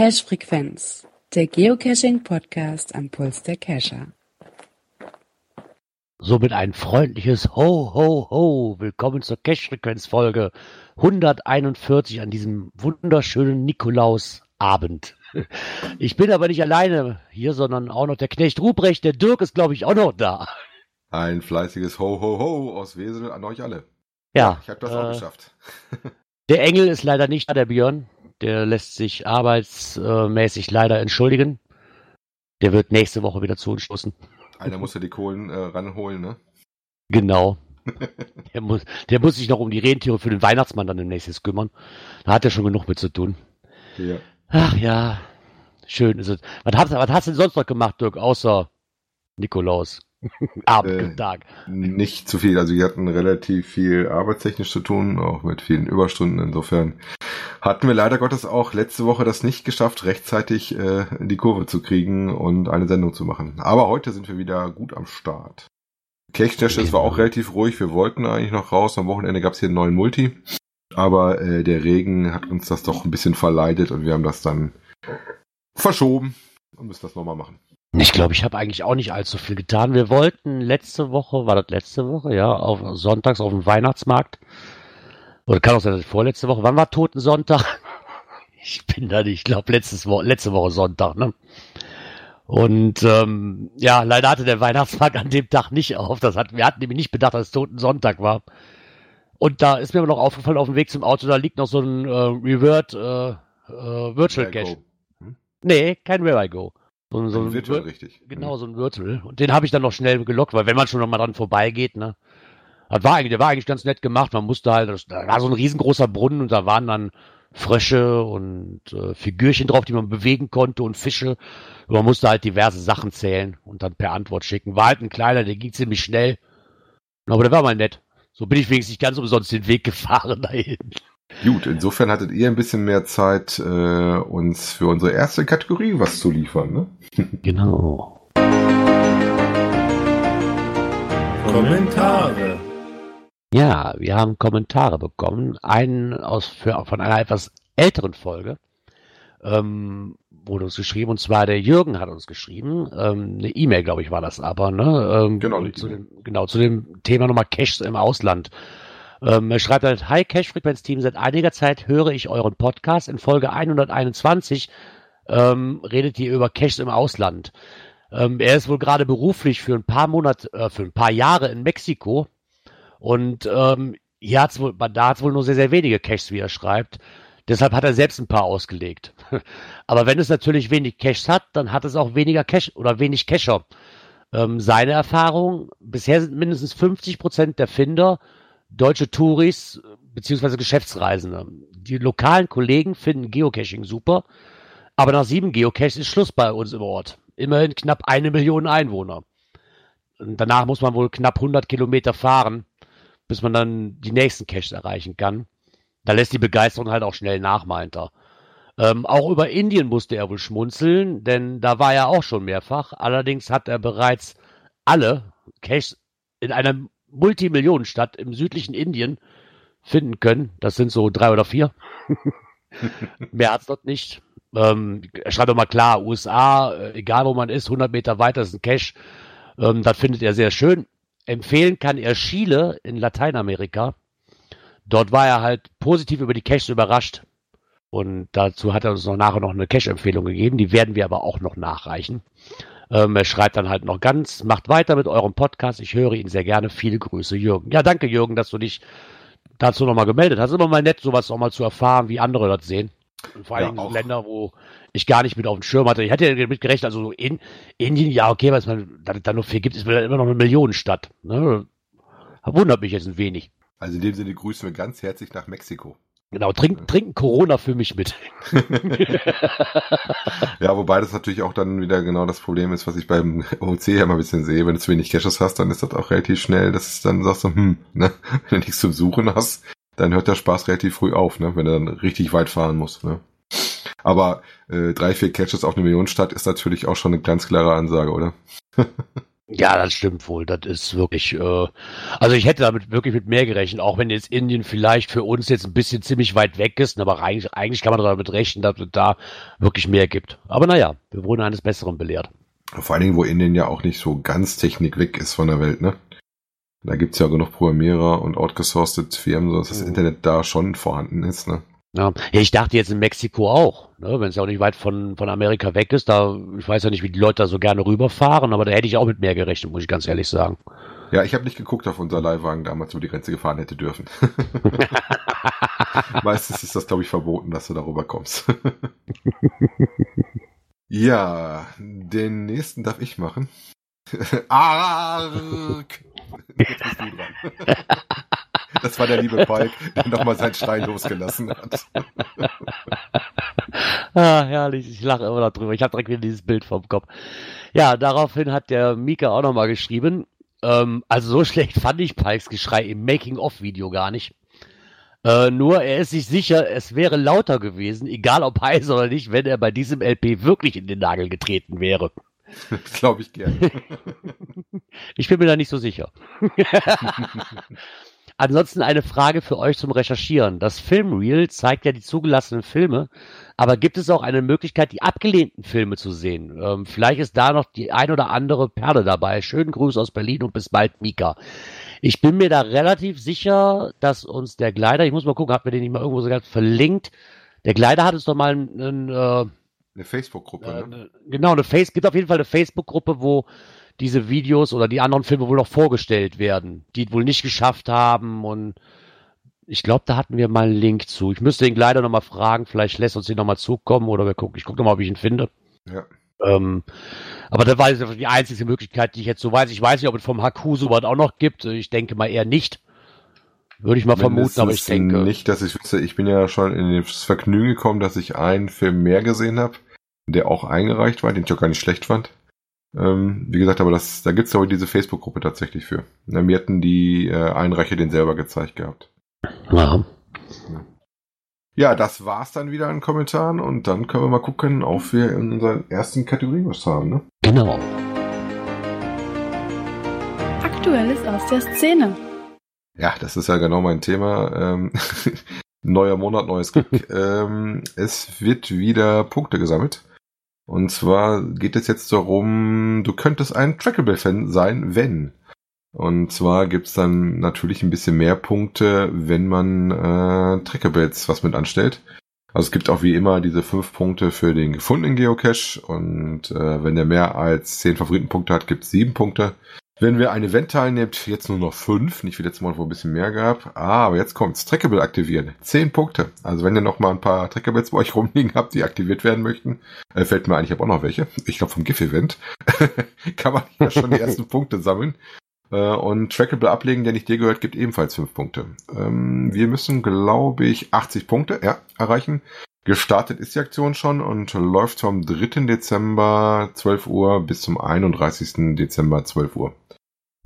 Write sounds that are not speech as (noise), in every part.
Cache Frequenz, der Geocaching Podcast am Puls der Cacher. Somit ein freundliches Ho, Ho, Ho. Willkommen zur Cache-Frequenz-Folge 141 an diesem wunderschönen Nikolausabend. Ich bin aber nicht alleine hier, sondern auch noch der Knecht Ruprecht. Der Dirk ist, glaube ich, auch noch da. Ein fleißiges Ho, Ho, Ho aus Wesel an euch alle. Ja. Ich habe das äh, auch geschafft. (laughs) Der Engel ist leider nicht da, der Björn. Der lässt sich arbeitsmäßig leider entschuldigen. Der wird nächste Woche wieder zu uns stoßen. Einer muss ja die Kohlen äh, ranholen, ne? Genau. (laughs) Der muss, der muss sich noch um die Rentiere für den Weihnachtsmann dann demnächst kümmern. Da hat er schon genug mit zu tun. Ja. Ach ja, schön ist es. Was hast, was hast du denn sonst noch gemacht, Dirk, außer Nikolaus? Abendtag. Äh, nicht zu viel. Also wir hatten relativ viel arbeitstechnisch zu tun, auch mit vielen Überstunden. Insofern hatten wir leider Gottes auch letzte Woche das nicht geschafft, rechtzeitig äh, in die Kurve zu kriegen und eine Sendung zu machen. Aber heute sind wir wieder gut am Start. Kirchstätte war auch relativ ruhig. Wir wollten eigentlich noch raus. Am Wochenende gab es hier einen neuen Multi. Aber äh, der Regen hat uns das doch ein bisschen verleidet und wir haben das dann verschoben und müssen das nochmal machen. Ich glaube, ich habe eigentlich auch nicht allzu viel getan. Wir wollten letzte Woche, war das letzte Woche, ja, auf sonntags auf dem Weihnachtsmarkt. Oder kann auch sein, dass vorletzte Woche. Wann war Totensonntag? (laughs) Ich bin da nicht, ich glaube letztes Wo letzte Woche Sonntag, ne? Und ähm, ja, leider hatte der Weihnachtsmarkt an dem Tag nicht auf. Das hat, wir hatten nämlich nicht bedacht, dass es Totensonntag war. Und da ist mir aber noch aufgefallen, auf dem Weg zum Auto, da liegt noch so ein äh, Revert äh, äh, Virtual Cache. Hm? Nee, kein Where I Go. So, ein- so ein Virtual, Vir- richtig. Genau, so ein Virtual. Und den habe ich dann noch schnell gelockt, weil wenn man schon noch mal dran vorbeigeht, ne? Das war eigentlich, der war eigentlich ganz nett gemacht. Man musste halt, das- da war so ein riesengroßer Brunnen und da waren dann Frösche und äh, Figürchen drauf, die man bewegen konnte und Fische. Und man musste halt diverse Sachen zählen und dann per Antwort schicken. War halt ein kleiner, der ging ziemlich schnell. Aber der war mal nett. So bin ich wenigstens nicht ganz umsonst den Weg (laughs) gefahren dahin. Gut, insofern hattet ihr ein bisschen mehr Zeit, äh, uns für unsere erste Kategorie was zu liefern, ne? (laughs) Genau. Kommentare. Ja, wir haben Kommentare bekommen. Einen aus für, von einer etwas älteren Folge ähm, wurde uns geschrieben, und zwar der Jürgen hat uns geschrieben. Ähm, eine E-Mail, glaube ich, war das aber, ne? Ähm, Genau, die zu E-Mail. dem, genau, zu dem Thema nochmal Caches im Ausland. Ähm, er schreibt halt, Hi Cache-Frequenz-Team, seit einiger Zeit höre ich euren Podcast. In Folge 121 ähm, redet ihr über Caches im Ausland. Ähm, er ist wohl gerade beruflich für ein paar Monate, äh, für ein paar Jahre in Mexiko und ähm, hier hat's wohl, da hat's wohl nur sehr, sehr wenige Caches, wie er schreibt. Deshalb hat er selbst ein paar ausgelegt. (laughs) Aber wenn es natürlich wenig Caches hat, dann hat es auch weniger Cache oder wenig Cacher. Ähm, seine Erfahrung, bisher sind mindestens 50 Prozent der Finder deutsche Touris beziehungsweise Geschäftsreisende. Die lokalen Kollegen finden Geocaching super, aber nach sieben Geocaches ist Schluss bei uns im Ort. Immerhin knapp eine Million Einwohner. Und danach muss man wohl knapp 100 Kilometer fahren, bis man dann die nächsten Caches erreichen kann. Da lässt die Begeisterung halt auch schnell nach, meint er. Ähm, auch über Indien musste er wohl schmunzeln, denn da war er auch schon mehrfach. Allerdings hat er bereits alle Caches in einer Multimillionenstadt im südlichen Indien finden können. Das sind so drei oder vier. (laughs) Mehr hat's dort nicht. Ähm, schreibt doch mal klar, USA, äh, egal wo man ist, 100 Meter weiter ist ein Cache. Ähm, das findet er sehr schön. Empfehlen kann er Chile in Lateinamerika. Dort war er halt positiv über die Caches überrascht. Und dazu hat er uns noch nachher noch eine Cache-Empfehlung gegeben. Die werden wir aber auch noch nachreichen. Ähm, er schreibt dann halt noch ganz, macht weiter mit eurem Podcast. Ich höre ihn sehr gerne. Viele Grüße, Jürgen. Ja, danke, Jürgen, dass du dich dazu nochmal gemeldet hast. Immer mal nett, sowas auch mal zu erfahren, wie andere das sehen. Und vor Ja, allem so auch. Länder, wo ich gar nicht mit auf dem Schirm hatte. Ich hatte ja damit gerechnet, also so in Indien, ja, okay, was man da, da nur viel gibt, ist immer noch eine Millionenstadt. Ne? Wundert mich jetzt ein wenig. Also in dem Sinne grüßen wir ganz herzlich nach Mexiko. Genau, trink, trinken Corona für mich mit. (laughs) Ja, wobei das natürlich auch dann wieder genau das Problem ist, was ich beim OC ja mal ein bisschen sehe. Wenn du zu wenig Caches hast, dann ist das auch relativ schnell, dass es dann sagst du, hm, ne, (laughs) wenn du nichts zum Suchen hast, dann hört der Spaß relativ früh auf, ne, wenn du dann richtig weit fahren musst, ne. Aber äh, drei, vier Caches auf eine Millionenstadt ist natürlich auch schon eine ganz klare Ansage, oder? (laughs) Ja, das stimmt wohl. Das ist wirklich, äh, also ich hätte damit wirklich mit mehr gerechnet, auch wenn jetzt Indien vielleicht für uns jetzt ein bisschen ziemlich weit weg ist, aber eigentlich, eigentlich kann man damit rechnen, dass es da wirklich mehr gibt. Aber naja, wir wurden eines Besseren belehrt. Vor allen Dingen, wo Indien ja auch nicht so ganz Technik weg ist von der Welt, ne? Da gibt's ja genug Programmierer und outgesourced Firmen, sodass das Internet da schon vorhanden ist, ne? Ja, ich dachte jetzt in Mexiko auch, ne, wenn es ja auch nicht weit von, von Amerika weg ist, da, ich weiß ja nicht, wie die Leute da so gerne rüberfahren, aber da hätte ich auch mit mehr gerechnet, muss ich ganz ehrlich sagen. Ja, ich habe nicht geguckt auf unser Leihwagen damals, wo die Grenze gefahren hätte dürfen. (laughs) Meistens ist das, glaube ich, verboten, dass du darüber kommst. (laughs) ja, den nächsten darf ich machen. (laughs) Ark! Jetzt bist du dran. Das war der liebe Palk, der nochmal seinen Stein losgelassen hat. (laughs) ah, herrlich, ich lache immer noch drüber. Ich habe direkt wieder dieses Bild vom Kopf. Ja, daraufhin hat der Mika auch nochmal geschrieben. Ähm, also so schlecht fand ich Pikes Geschrei im Making-of-Video gar nicht. Äh, nur er ist sich sicher, es wäre lauter gewesen, egal ob heiß oder nicht, wenn er bei diesem LP wirklich in den Nagel getreten wäre. (laughs) Das glaube ich gerne. (laughs) ich bin mir da nicht so sicher. Ansonsten eine Frage für euch zum Recherchieren. Das Filmreel zeigt ja die zugelassenen Filme, aber gibt es auch eine Möglichkeit, die abgelehnten Filme zu sehen? Ähm, vielleicht ist da noch die ein oder andere Perle dabei. Schönen Gruß aus Berlin und bis bald, Mika. Ich bin mir da relativ sicher, dass uns der Gleiter, ich muss mal gucken, hat mir den nicht mal irgendwo sogar verlinkt. Der Gleiter hat uns doch mal einen, einen äh, eine Facebook-Gruppe, äh, ne? Genau, eine Face, gibt auf jeden Fall eine Facebook-Gruppe, wo diese Videos oder die anderen Filme wohl noch vorgestellt werden, die wohl nicht geschafft haben und ich glaube, da hatten wir mal einen Link zu. Ich müsste ihn leider nochmal fragen, vielleicht lässt uns den nochmal zukommen oder wir gucken. Ich gucke nochmal, ob ich ihn finde. Ja. Ähm, aber das war jetzt die einzige Möglichkeit, die ich jetzt so weiß. Ich weiß nicht, ob es vom Haku sowas auch noch gibt. Ich denke mal eher nicht. Würde ich mal Mindestens vermuten, aber ich denke. Nicht, dass ich wüsste, ich bin ja schon in das Vergnügen gekommen, dass ich einen Film mehr gesehen habe, der auch eingereicht war, den ich auch gar nicht schlecht fand. Ähm, wie gesagt, aber das, da gibt's aber diese Facebook-Gruppe tatsächlich für. Na, mir hatten die äh, Einreicher den selber gezeigt gehabt. Ja. Ja, das war's dann wieder an Kommentaren und dann können wir mal gucken, ob wir in unserer ersten Kategorie was haben, ne? Genau. Aktuelles aus der Szene. Ja, das ist ja genau mein Thema. Ähm, (laughs) neuer Monat, neues Glück. (laughs) ähm, es wird wieder Punkte gesammelt. Und zwar geht es jetzt darum, du könntest ein Trackable-Fan sein, wenn. Und zwar gibt's dann natürlich ein bisschen mehr Punkte, wenn man äh, Trackables was mit anstellt. Also es gibt auch wie immer diese fünf Punkte für den gefundenen Geocache und äh, wenn der mehr als zehn Favoritenpunkte hat, gibt's sieben Punkte. Wenn wir ein Event teilnimmt, jetzt nur noch fünf, nicht wie letztes Mal, wo ein bisschen mehr gab. Ah, aber jetzt kommt's. Trackable aktivieren. Zehn Punkte. Also wenn ihr noch mal ein paar Trackables bei euch rumliegen habt, die aktiviert werden möchten, äh, fällt mir ein, ich habe auch noch welche. Ich glaube vom GIF-Event. (laughs) kann man ja schon die ersten (laughs) Punkte sammeln. Äh, und Trackable ablegen, der nicht dir gehört, gibt ebenfalls fünf Punkte. Ähm, wir müssen, glaube ich, 80 Punkte ja, erreichen. Gestartet ist die Aktion schon und läuft vom 3. Dezember 12 Uhr bis zum 31. Dezember 12 Uhr.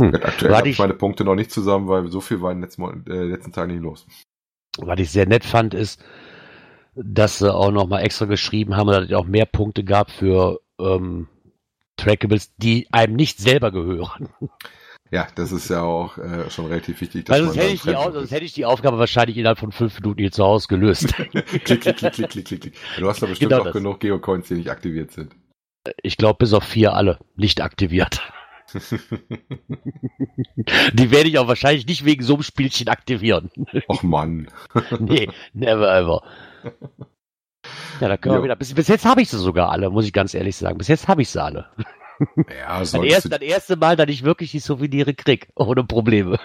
Hm. Aktuell habe ich meine Punkte noch nicht zusammen, weil so viel war in den letzten, äh, letzten Tagen nicht los. Was ich sehr nett fand, ist, dass sie auch noch mal extra geschrieben haben, dass es auch mehr Punkte gab für ähm, Trackables, die einem nicht selber gehören. Ja, das ist ja auch äh, schon relativ wichtig. Dass also sonst, hätte ich die, sonst hätte ich die Aufgabe wahrscheinlich innerhalb von fünf Minuten hier zu Hause gelöst. (laughs) klick, klick, klick, klick, klick, klick, klick. Du hast da bestimmt genau auch das. genug Geocoins, die nicht aktiviert sind. Ich glaube, bis auf vier alle nicht aktiviert. (laughs) Die werde ich auch wahrscheinlich nicht wegen so einem Spielchen aktivieren. Och Mann. (laughs) nee, never ever. Ja, da können jo. wir wieder. Bis, bis jetzt habe ich sie sogar alle, muss ich ganz ehrlich sagen. Bis jetzt habe ich sie alle. Ja, das, erste, das erste Mal, dass ich wirklich die Souvenire krieg, ohne Probleme.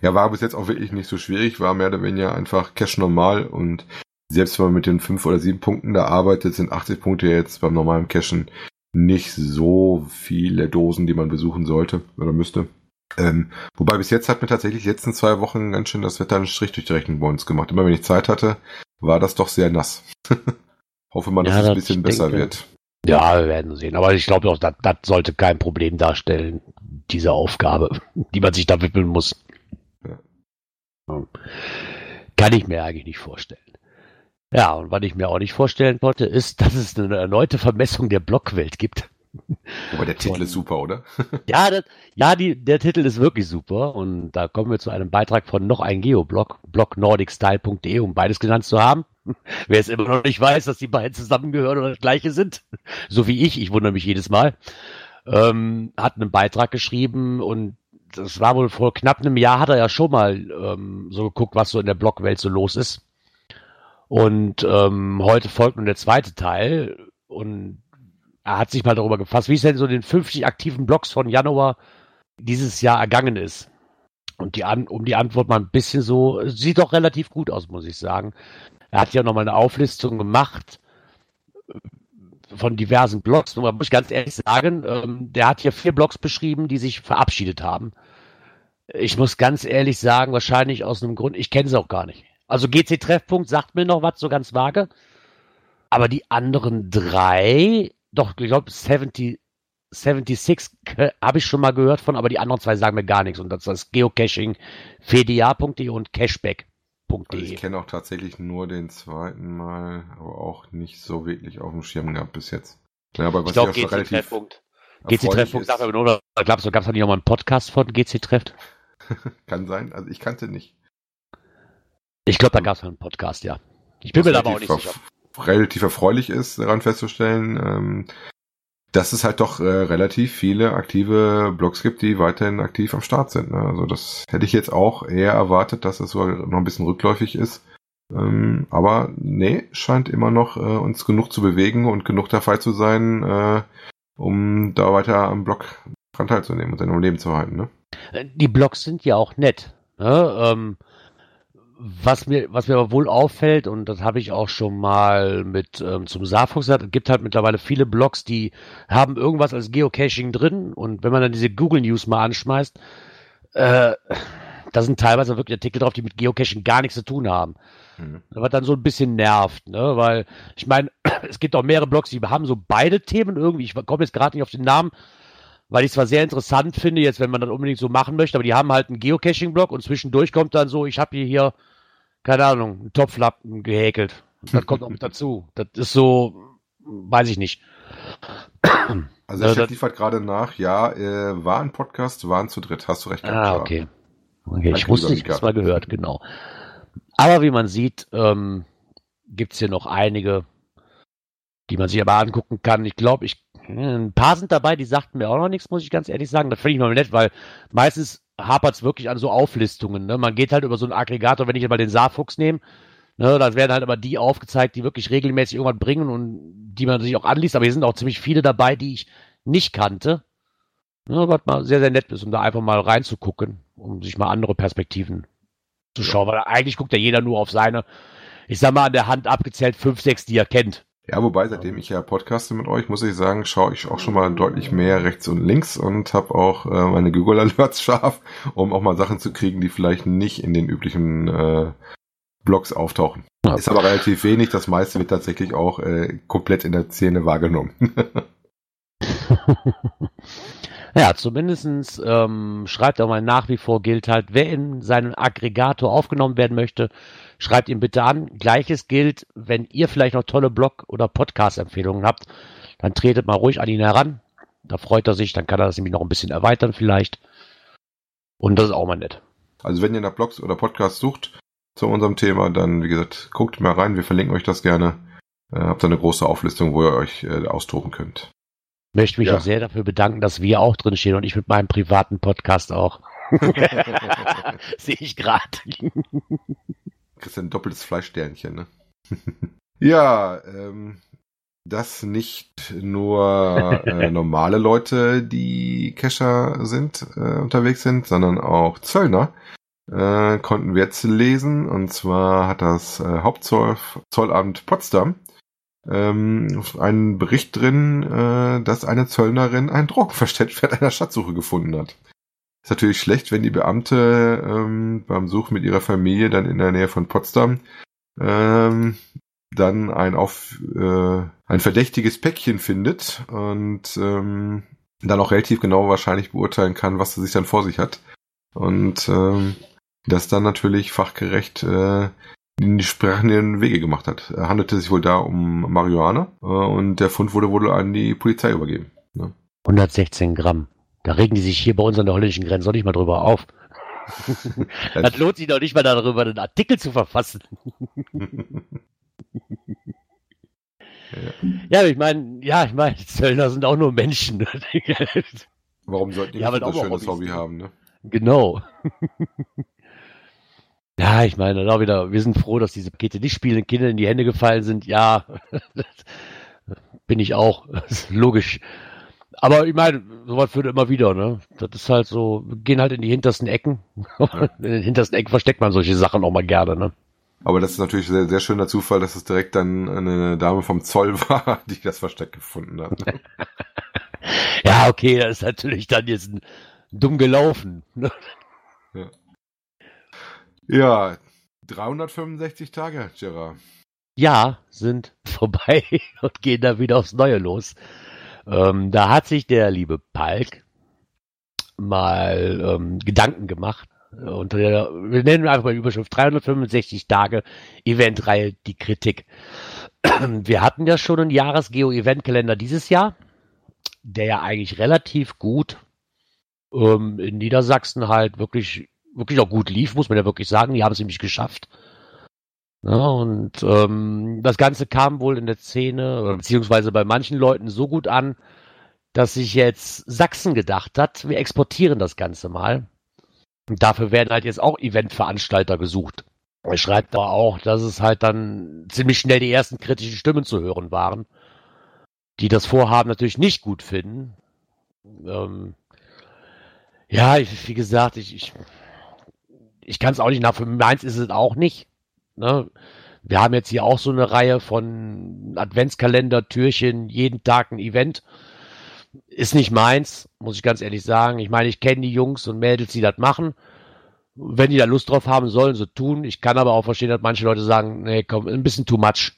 Ja, war bis jetzt auch wirklich nicht so schwierig, war mehr oder weniger einfach Cash normal und selbst wenn man mit den fünf oder sieben Punkten da arbeitet, sind 80 Punkte jetzt beim normalen Cashen nicht so viele Dosen, die man besuchen sollte oder müsste. Ähm, wobei bis jetzt hat mir tatsächlich die letzten zwei Wochen ganz schön das Wetter einen Strich durch die Rechnung bei uns gemacht. Immer wenn ich Zeit hatte, war das doch sehr nass. (laughs) Hoffe mal, dass ja, es ein bisschen besser denke. wird. Ja, wir werden sehen. Aber ich glaube auch, das, das sollte kein Problem darstellen, diese Aufgabe, (laughs) die man sich da widmen muss. Kann ich mir eigentlich nicht vorstellen. Ja, und was ich mir auch nicht vorstellen konnte, ist, (laughs) dass es eine erneute Vermessung der Blockwelt gibt. Aber der Titel Und- ist super, oder? (laughs) Ja, das, ja die, der Titel ist wirklich super und da kommen wir zu einem Beitrag von noch ein Geoblog, blogNordicStyle.de, um beides genannt zu haben. (laughs) Wer es immer noch nicht weiß, dass die beiden zusammengehören oder das gleiche sind, (laughs) so wie ich, ich wundere mich jedes Mal, ähm, hat einen Beitrag geschrieben und das war wohl vor knapp einem Jahr, hat er ja schon mal ähm, so geguckt, was so in der Blogwelt so los ist. Und ähm, heute folgt nun der zweite Teil und er hat sich mal darüber gefasst, wie es denn so den 50 aktiven Blogs von Januar dieses Jahr ergangen ist. Und die An um die Antwort mal ein bisschen so, sieht doch relativ gut aus, muss ich sagen. Er hat ja nochmal eine Auflistung gemacht äh, von diversen Blogs. Nur muss ich ganz ehrlich sagen, ähm, der hat hier vier Blogs beschrieben, die sich verabschiedet haben. Ich muss ganz ehrlich sagen, wahrscheinlich aus einem Grund, ich kenne sie auch gar nicht. Also GC Treffpunkt sagt mir noch was, so ganz vage. Aber die anderen drei, doch, ich glaube 70, 76 habe ich schon mal gehört von, aber die anderen zwei sagen mir gar nichts. Und das ist Geocaching, fda.de und cashback.de. Also ich kenne auch tatsächlich nur den zweiten Mal, aber auch nicht so wirklich auf dem Schirm gehabt bis jetzt. Ja, aber was ich glaube, schon GC relativ Treffpunkt. GC sagt aber nur, da gab es da nicht nochmal einen Podcast von GC Trefft? (laughs) kann sein. Also ich kannte nicht. Ich glaube, da gab es einen Podcast, ja. Ich bin mir da aber auch nicht sicher. Relativ erfreulich ist, daran festzustellen, ähm, dass es halt doch äh, relativ viele aktive Blogs gibt, die weiterhin aktiv am Start sind. Ne? Also das hätte ich jetzt auch eher erwartet, dass es so noch ein bisschen rückläufig ist. Ähm, aber nee, scheint immer noch äh, uns genug zu bewegen und genug dabei zu sein, äh, um da weiter am Blog dran teilzunehmen und sein Leben zu halten. Ne? Äh, Die Blogs sind ja auch nett. Ne? Ähm, was mir, was mir aber wohl auffällt, und das habe ich auch schon mal mit ähm, zum Saarfuchs gesagt, es gibt halt mittlerweile viele Blogs, die haben irgendwas als Geocaching drin und wenn man dann diese Google News mal anschmeißt, äh, da sind teilweise wirklich Artikel drauf, die mit Geocaching gar nichts zu tun haben. Mhm. Was dann so ein bisschen nervt, ne? Weil, ich meine, (clears throat) es gibt auch mehrere Blogs, die haben so beide Themen irgendwie. Ich komme jetzt gerade nicht auf den Namen, weil ich es zwar sehr interessant finde, jetzt, wenn man das unbedingt so machen möchte, aber die haben halt einen Geocaching-Blog und zwischendurch kommt dann so, ich habe hier hier, keine Ahnung, einen Topflappen gehäkelt. Das kommt auch mit dazu. Das ist so, weiß ich nicht. Also der Chat liefert gerade nach, ja, äh, war ein Podcast, waren zu dritt, hast du recht gehabt. Ah, okay. Okay, ich wusste, lieber ich mal gehört, genau. Aber wie man sieht, ähm, gibt's hier noch einige, die man sich aber angucken kann. Ich glaube, ich, ein paar sind dabei, die sagten mir auch noch nichts, muss ich ganz ehrlich sagen. Das finde ich mal nett, weil meistens hapert's wirklich an so Auflistungen. Ne? Man geht halt über so einen Aggregator, wenn ich mal den Saarfuchs nehme, ne, da werden halt aber die aufgezeigt, die wirklich regelmäßig irgendwas bringen und die man sich auch anliest. Aber hier sind auch ziemlich viele dabei, die ich nicht kannte. Ne, was mal sehr, sehr nett ist, um da einfach mal reinzugucken, um sich mal andere Perspektiven zu schauen. Weil eigentlich guckt ja jeder nur auf seine, ich sag mal, an der Hand abgezählt fünf, sechs, die er kennt. Ja, wobei, seitdem ich ja podcaste mit euch, muss ich sagen, schaue ich auch schon mal deutlich mehr rechts und links und habe auch äh, meine Google Alerts (laughs) scharf, um auch mal Sachen zu kriegen, die vielleicht nicht in den üblichen äh, Blogs auftauchen. Ja. Ist aber relativ wenig, das meiste wird tatsächlich auch äh, komplett in der Szene wahrgenommen. (laughs) (laughs) Ja, zumindestens ähm, schreibt er mal nach wie vor gilt halt, wer in seinen Aggregator aufgenommen werden möchte, schreibt ihn bitte an. Gleiches gilt, wenn ihr vielleicht noch tolle Blog- oder Podcast-Empfehlungen habt, dann tretet mal ruhig an ihn heran. Da freut er sich, dann kann er das nämlich noch ein bisschen erweitern vielleicht. Und das ist auch mal nett. Also wenn ihr nach Blogs oder Podcasts sucht zu unserem Thema, dann wie gesagt, guckt mal rein, wir verlinken euch das gerne. Äh, habt da eine große Auflistung, wo ihr euch äh, austoben könnt. Möchte mich Ja. auch sehr dafür bedanken, dass wir auch drin stehen und ich mit meinem privaten Podcast auch. (laughs) (laughs) Sehe ich gerade. Kriegst ein doppeltes Fleischsternchen, ne? (laughs) ja, ähm, dass nicht nur äh, normale Leute, die Kescher sind, äh, unterwegs sind, sondern auch Zöllner, äh, konnten wir jetzt lesen. Und zwar hat das äh, Hauptzollamt Potsdam ähm, einen Bericht drin, äh, dass eine Zöllnerin ein Drogenverständnis einer Schatzsuche gefunden hat. Ist natürlich schlecht, wenn die Beamte ähm, beim Suchen mit ihrer Familie dann in der Nähe von Potsdam ähm, dann ein auf äh, ein verdächtiges Päckchen findet und ähm, dann auch relativ genau wahrscheinlich beurteilen kann, was sie sich dann vor sich hat. Und ähm, das dann natürlich fachgerecht äh, die sprechenden Wege gemacht hat. Er handelte sich wohl da um Marihuana äh, und der Fund wurde wohl an die Polizei übergeben. Ne? 116 Gramm. Da regen die sich hier bei uns an der holländischen Grenze noch nicht mal drüber auf. (laughs) das lohnt sich doch nicht mal darüber, einen Artikel zu verfassen. ja. (laughs) ja, ich meine, ja, ich meine, Zöllner sind auch nur Menschen. Warum sollten die Ja, aber ein auch schönes. Hobby haben, ne? Genau. Ja, ich meine, auch wieder, wir sind froh, dass diese Pakete nicht spielenden Kindern in die Hände gefallen sind. Ja, (laughs) bin ich auch. (laughs) Das ist logisch. Aber ich meine, sowas führt immer wieder, ne? Das ist halt so, wir gehen halt in die hintersten Ecken. (laughs) in den hintersten Ecken versteckt man solche Sachen auch mal gerne, ne? Aber das ist natürlich sehr, sehr schöner Zufall, dass es direkt dann eine Dame vom Zoll war, die das Versteck gefunden hat. Ja, okay, das ist natürlich dann jetzt ein, dumm gelaufen. Ne? Ja, 365 Tage, Gerard. Ja, sind (laughs) vorbei und gehen da wieder aufs Neue los. Ähm, da hat sich der liebe Palk mal ähm, Gedanken gemacht. Unter der, wir nennen einfach mal die Überschrift 365 Tage Eventreihe die Kritik. (clears throat) Wir hatten ja schon einen Jahres-Geo-Event-Kalender dieses Jahr, der ja eigentlich relativ gut ähm, in Niedersachsen halt wirklich, wirklich auch gut lief, muss man ja wirklich sagen. Die haben es nämlich geschafft. Ja, und ähm, das Ganze kam wohl in der Szene, beziehungsweise bei manchen Leuten so gut an, dass sich jetzt Sachsen gedacht hat, wir exportieren das Ganze mal. Und dafür werden halt jetzt auch Eventveranstalter gesucht. Er schreibt aber auch, dass es halt dann ziemlich schnell die ersten kritischen Stimmen zu hören waren, die das Vorhaben natürlich nicht gut finden. Ähm, ja, ich, wie gesagt, ich, ich, ich kann es auch nicht nach, für meins ist es auch nicht. Ne? Wir haben jetzt hier auch so eine Reihe von Adventskalender, Türchen, jeden Tag ein Event. Ist nicht meins, muss ich ganz ehrlich sagen. Ich meine, ich kenne die Jungs und Mädels, die das machen. Wenn die da Lust drauf haben, sollen sie tun. Ich kann aber auch verstehen, dass manche Leute sagen, nee, komm, ein bisschen too much.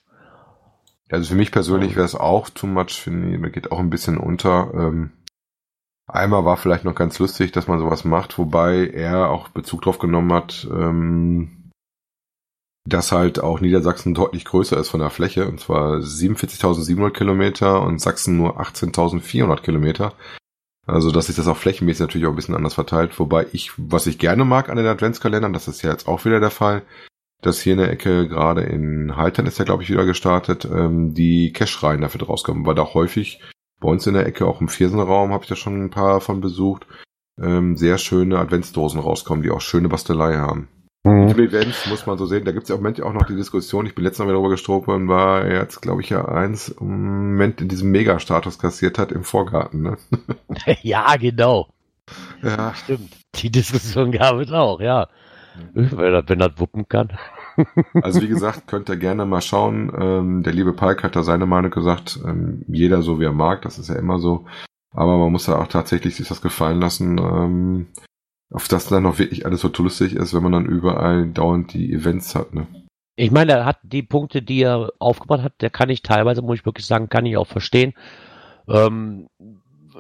Also für mich persönlich wäre es auch too much, finde ich, geht auch ein bisschen unter. Ähm, einmal war vielleicht noch ganz lustig, dass man sowas macht, wobei er auch Bezug drauf genommen hat, ähm, dass halt auch Niedersachsen deutlich größer ist von der Fläche, und zwar 47.700 Kilometer und Sachsen nur 18.400 Kilometer. Also, dass sich das auch flächenmäßig natürlich auch ein bisschen anders verteilt, wobei ich, was ich gerne mag an den Adventskalendern, das ist ja jetzt auch wieder der Fall, dass hier in der Ecke, gerade in Haltern ist ja, glaube ich, wieder gestartet, ähm, die Cash-Reihen dafür rauskommen, weil da häufig bei uns in der Ecke, auch im Viersenraum, habe ich da schon ein paar von besucht, ähm, sehr schöne Adventsdosen rauskommen, die auch schöne Bastelei haben. Mhm. Viele Events muss man so sehen, da gibt es ja im Moment auch noch die Diskussion, ich bin letztes Mal wieder gestolpert und war jetzt, glaube ich, ja eins im Moment in diesem Mega-Status kassiert hat im Vorgarten. Ne? (laughs) (laughs) ja, genau. ja, Stimmt. Die Diskussion gab es auch, ja. Wenn das, wenn das wuppen kann. Also wie gesagt, könnt ihr gerne mal schauen. Ähm, der liebe Palk hat da seine Meinung gesagt. Ähm, jeder so wie er mag, das ist ja immer so. Aber man muss ja auch tatsächlich sich das gefallen lassen, ähm, auf das dann noch wirklich alles so lustig ist, wenn man dann überall dauernd die Events hat. Ne? Ich meine, er hat die Punkte, die er aufgebracht hat, der kann ich teilweise, muss ich wirklich sagen, kann ich auch verstehen. Ähm,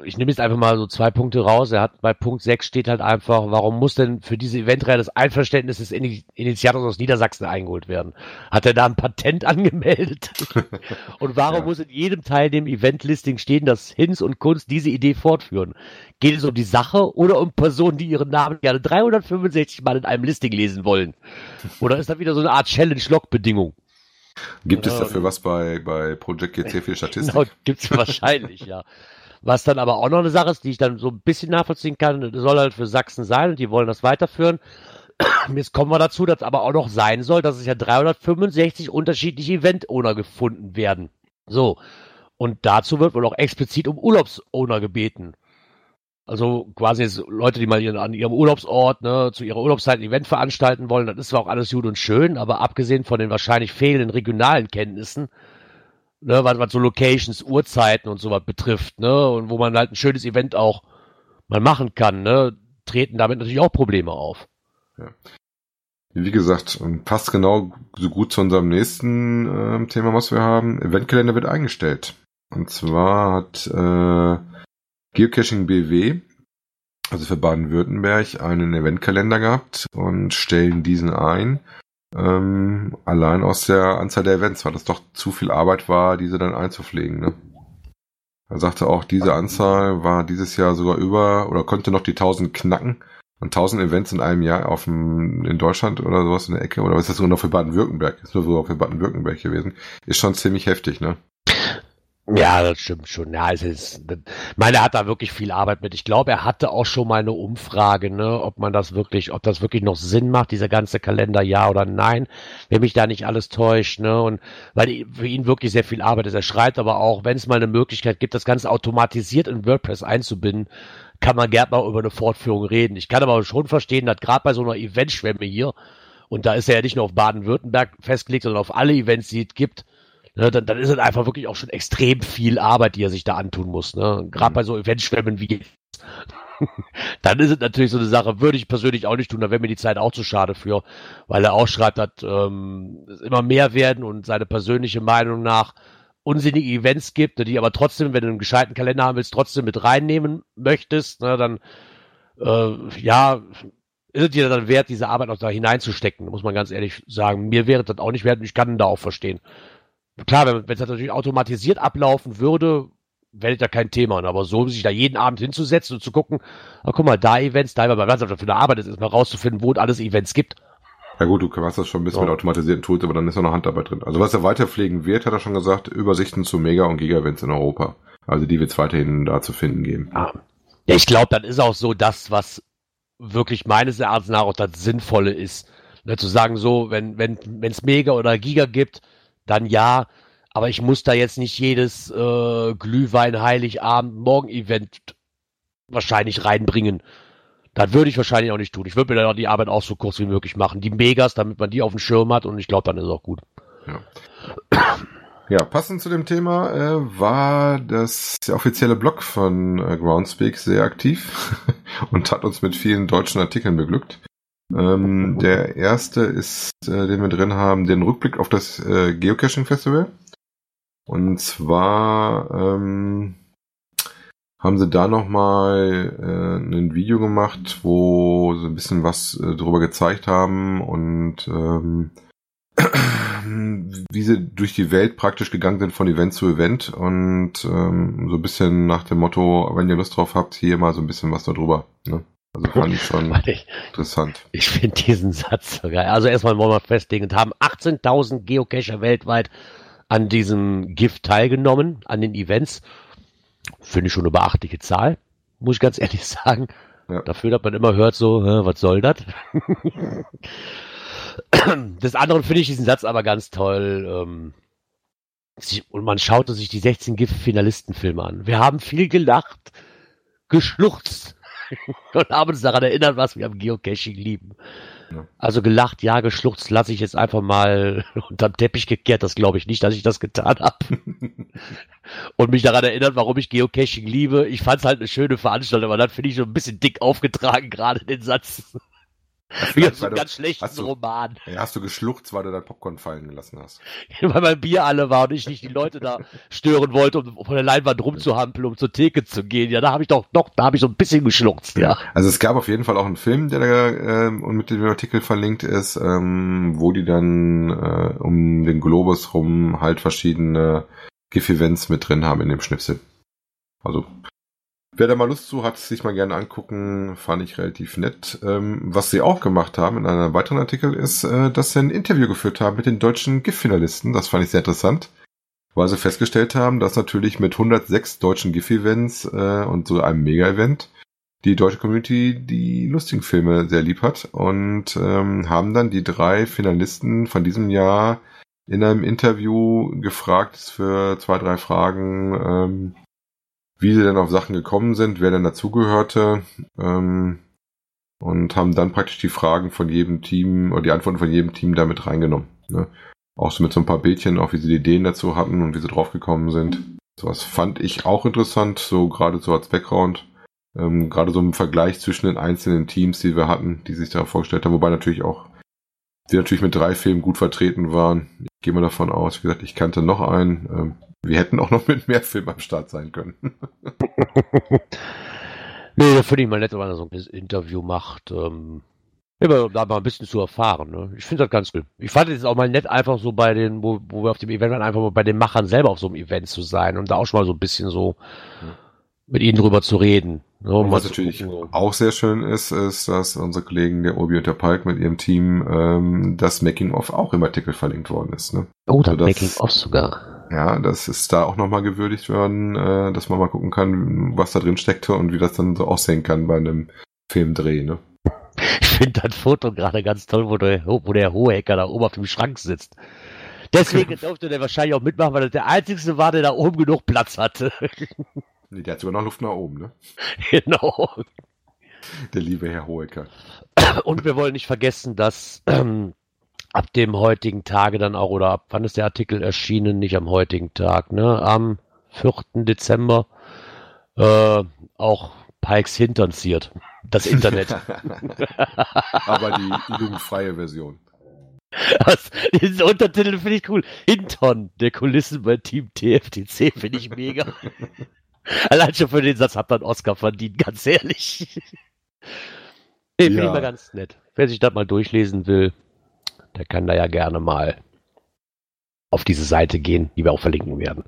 ich nehme jetzt einfach mal so zwei Punkte raus. Er hat bei Punkt 6 steht halt einfach, warum muss denn für diese Eventreihe das Einverständnis des Ini- Initiators aus Niedersachsen eingeholt werden? Hat er da ein Patent (laughs) angemeldet? (laughs) und warum Ja. muss in jedem Teil dem Eventlisting stehen, dass Hinz und Kunst diese Idee fortführen? Geht es um die Sache oder um Personen, die ihren Namen gerne 365 Mal in einem Listing lesen wollen? Oder ist das wieder so eine Art Challenge-Lock-Bedingung? Gibt es Ja, dafür was bei, bei Project GC für Statistik? Genau, gibt's wahrscheinlich, ja. (laughs) Was dann aber auch noch eine Sache ist, die ich dann so ein bisschen nachvollziehen kann, soll halt für Sachsen sein und die wollen das weiterführen. (clears throat) Jetzt kommen wir dazu, dass aber auch noch sein soll, dass es ja 365 unterschiedliche Event-Owner gefunden werden. So. Und dazu wird wohl auch explizit um Urlaubsowner gebeten. Also quasi Leute, die mal ihren, an ihrem Urlaubsort, ne, zu ihrer Urlaubszeit ein Event veranstalten wollen, das ist zwar auch alles gut und schön, aber abgesehen von den wahrscheinlich fehlenden regionalen Kenntnissen, ne, was, was so Locations, Uhrzeiten und sowas betrifft, ne, und wo man halt ein schönes Event auch mal machen kann, ne, treten damit natürlich auch Probleme auf. Wie gesagt, ähm, passt genau so gut zu unserem nächsten ähm, Thema, was wir haben. Eventkalender wird eingestellt. Und zwar hat äh, Geocaching BW, also für Baden-Württemberg, einen Eventkalender gehabt und stellen diesen ein. Ähm, allein aus der Anzahl der Events, weil das doch zu viel Arbeit war, diese dann einzupflegen. Ne? Er sagte auch, diese Anzahl war dieses Jahr sogar über oder konnte noch die 1000 knacken. Und 1000 Events in einem Jahr auf dem, in Deutschland oder sowas in der Ecke, oder was ist das sogar noch für Baden-Württemberg? Ist nur sogar für Baden-Württemberg gewesen. Ist schon ziemlich heftig, ne? Ja, das stimmt schon. Ja, es ist, meine, er hat da wirklich viel Arbeit mit. Ich glaube, er hatte auch schon mal eine Umfrage, ne, ob man das wirklich, ob das wirklich noch Sinn macht, dieser ganze Kalender, ja oder nein, wenn mich da nicht alles täuscht, ne, und weil für ihn wirklich sehr viel Arbeit ist. Er schreibt aber auch, wenn es mal eine Möglichkeit gibt, das Ganze automatisiert in WordPress einzubinden, kann man gerne mal über eine Fortführung reden. Ich kann aber schon verstehen, dass gerade bei so einer Eventschwemme hier, und da ist er ja nicht nur auf Baden-Württemberg festgelegt, sondern auf alle Events, die es gibt, ne, dann, dann ist es einfach wirklich auch schon extrem viel Arbeit, die er sich da antun muss. Ne? Gerade mhm. bei so Eventschwemmen wie (laughs) dann ist es natürlich so eine Sache, würde ich persönlich auch nicht tun, da wäre mir die Zeit auch zu schade für, weil er auch schreibt, dass ähm, es immer mehr werden und seine persönliche Meinung nach unsinnige Events gibt, die aber trotzdem, wenn du einen gescheiten Kalender haben willst, trotzdem mit reinnehmen möchtest, ne, dann äh, ja, ist es dir dann wert, diese Arbeit auch da hineinzustecken, muss man ganz ehrlich sagen. Mir wäre das auch nicht wert und ich kann ihn da auch verstehen klar, wenn es natürlich automatisiert ablaufen würde, wäre da kein Thema. Aber so sich da jeden Abend hinzusetzen und zu gucken, ah, guck mal, da Events, da bei was für eine Arbeit ist, ist mal rauszufinden, wo es alles Events gibt. Ja gut, du machst das schon ein bisschen ja. mit automatisierten Tools, aber dann ist ja noch Handarbeit drin. Also was er weiterpflegen wird, hat er schon gesagt, Übersichten zu Mega- und Giga-Events in Europa. Also die wird es weiterhin da zu finden geben. Ja, ja ich glaube, dann ist auch so das, was wirklich meines Erachtens nach auch das Sinnvolle ist. Ne, zu sagen so, wenn wenn wenn es Mega oder Giga gibt, dann ja. Aber ich muss da jetzt nicht jedes äh, Glühwein Heiligabend Morgen Event wahrscheinlich reinbringen. Das würde ich wahrscheinlich auch nicht tun. Ich würde mir dann die Arbeit auch so kurz wie möglich machen. Die Megas, damit man die auf dem Schirm hat und ich glaube, dann ist es auch gut. Ja. (coughs) Ja, passend zu dem Thema äh, war das offizielle Blog von äh, Groundspeak sehr aktiv (laughs) und hat uns mit vielen deutschen Artikeln beglückt. Ähm, der erste ist, äh, den wir drin haben, den Rückblick auf das äh, Geocaching Festival. Und zwar ähm, haben sie da nochmal äh, ein Video gemacht, wo sie ein bisschen was äh, drüber gezeigt haben und ähm, (clears throat) wie sie durch die Welt praktisch gegangen sind von Event zu Event und ähm, so ein bisschen nach dem Motto, wenn ihr Lust drauf habt, hier mal so ein bisschen was darüber. Ne? Also fand ich schon ich, interessant. Ich finde diesen Satz so geil. Also erstmal wollen wir festlegen, haben 18.000 Geocacher weltweit an diesem Gift teilgenommen, an den Events. Finde ich schon eine beachtliche Zahl, muss ich ganz (laughs) ehrlich sagen. Ja. Dafür, dass man immer hört so, was soll das? (laughs) Des anderen finde ich diesen Satz aber ganz toll. Ähm, und man schaute sich die 16 Gift-Finalistenfilme an. Wir haben viel gelacht, geschluchzt, (laughs) und haben uns daran erinnert, was wir am Geocaching lieben. Ja. Also gelacht, ja, geschluchzt lasse ich jetzt einfach mal (laughs) unterm Teppich gekehrt. Das glaube ich nicht, dass ich das getan habe. (laughs) und mich daran erinnert, warum ich Geocaching liebe. Ich fand es halt eine schöne Veranstaltung, aber dann finde ich so ein bisschen dick aufgetragen, gerade den Satz. Wie so einen ganz schlechten Roman. Ja, hast du geschluchzt, weil du dein Popcorn fallen gelassen hast. (laughs) weil mein Bier alle war und ich nicht die Leute da stören wollte, um von der Leinwand rumzuhampeln, um zur Theke zu gehen. Ja, da habe ich doch, doch, da habe ich so ein bisschen geschluchzt, ja. Also es gab auf jeden Fall auch einen Film, der da äh, mit dem Artikel verlinkt ist, ähm, wo die dann äh, um den Globus rum halt verschiedene GIF-Events mit drin haben in dem Schnipsel. Also Wer da mal Lust zu hat, sich mal gerne angucken, fand ich relativ nett. Ähm, was sie auch gemacht haben in einem weiteren Artikel ist, äh, dass sie ein Interview geführt haben mit den deutschen GIF-Finalisten. Das fand ich sehr interessant, weil sie festgestellt haben, dass natürlich mit 106 deutschen GIF-Events äh, und so einem Mega-Event die deutsche Community die lustigen Filme sehr lieb hat und ähm, haben dann die drei Finalisten von diesem Jahr in einem Interview gefragt für zwei, drei Fragen, ähm, wie sie denn auf Sachen gekommen sind, wer denn dazugehörte ähm, und haben dann praktisch die Fragen von jedem Team oder die Antworten von jedem Team damit reingenommen. Ne? Auch so mit so ein paar Bildchen, auch wie sie die Ideen dazu hatten und wie sie draufgekommen sind. Sowas fand ich auch interessant, so gerade so als Background. Ähm, gerade so im Vergleich zwischen den einzelnen Teams, die wir hatten, die sich da vorgestellt haben, wobei natürlich auch wir natürlich mit drei Filmen gut vertreten waren. Ich gehe mal davon aus, wie gesagt, ich kannte noch einen. Ähm, wir hätten auch noch mit mehr Filmen am Start sein können. (laughs) nee, da finde ich mal nett, wenn man so ein Interview macht. Ähm, Immer da mal ein bisschen zu erfahren. Ne? Ich finde das ganz gut. Ich fand es auch mal nett, einfach so bei den, wo, wo wir auf dem Event waren, einfach mal bei den Machern selber auf so einem Event zu sein und da auch schon mal so ein bisschen so mit ihnen drüber zu reden. Ne? Und Um was natürlich so. auch sehr schön ist, ist, dass unsere Kollegen der Obi und der Palk mit ihrem Team ähm, das Making-of auch im Artikel verlinkt worden ist. Ne? Oh, das sodass- Making-of sogar. Ja, das ist da auch nochmal gewürdigt worden, äh, dass man mal gucken kann, was da drin steckte und wie das dann so aussehen kann bei einem Filmdreh. Ne? Ich finde das Foto gerade ganz toll, wo der, wo der hohe Hacker da oben auf dem Schrank sitzt. Deswegen (laughs) durfte der wahrscheinlich auch mitmachen, weil er der Einzige war, der da oben genug Platz hatte. (laughs) Nee, der hat sogar noch Luft nach oben, ne? (laughs) genau. Der liebe Herr Hohecker. Und wir wollen nicht vergessen, dass ähm, ab dem heutigen Tage dann auch, oder ab wann ist der Artikel erschienen? Nicht am heutigen Tag, ne? Am 4. Dezember äh, auch Pikes Hintern ziert. Das Internet. (laughs) Aber die jugendfreie Version. Was, diesen Untertitel finde ich cool. Hintern der Kulissen bei Team TFTC finde ich mega. (laughs) Allein schon für den Satz hat man Oscar verdient, ganz ehrlich. Nee, finde Ja. ich mal ganz nett. Wer sich das mal durchlesen will, der kann da ja gerne mal auf diese Seite gehen, die wir auch verlinken werden.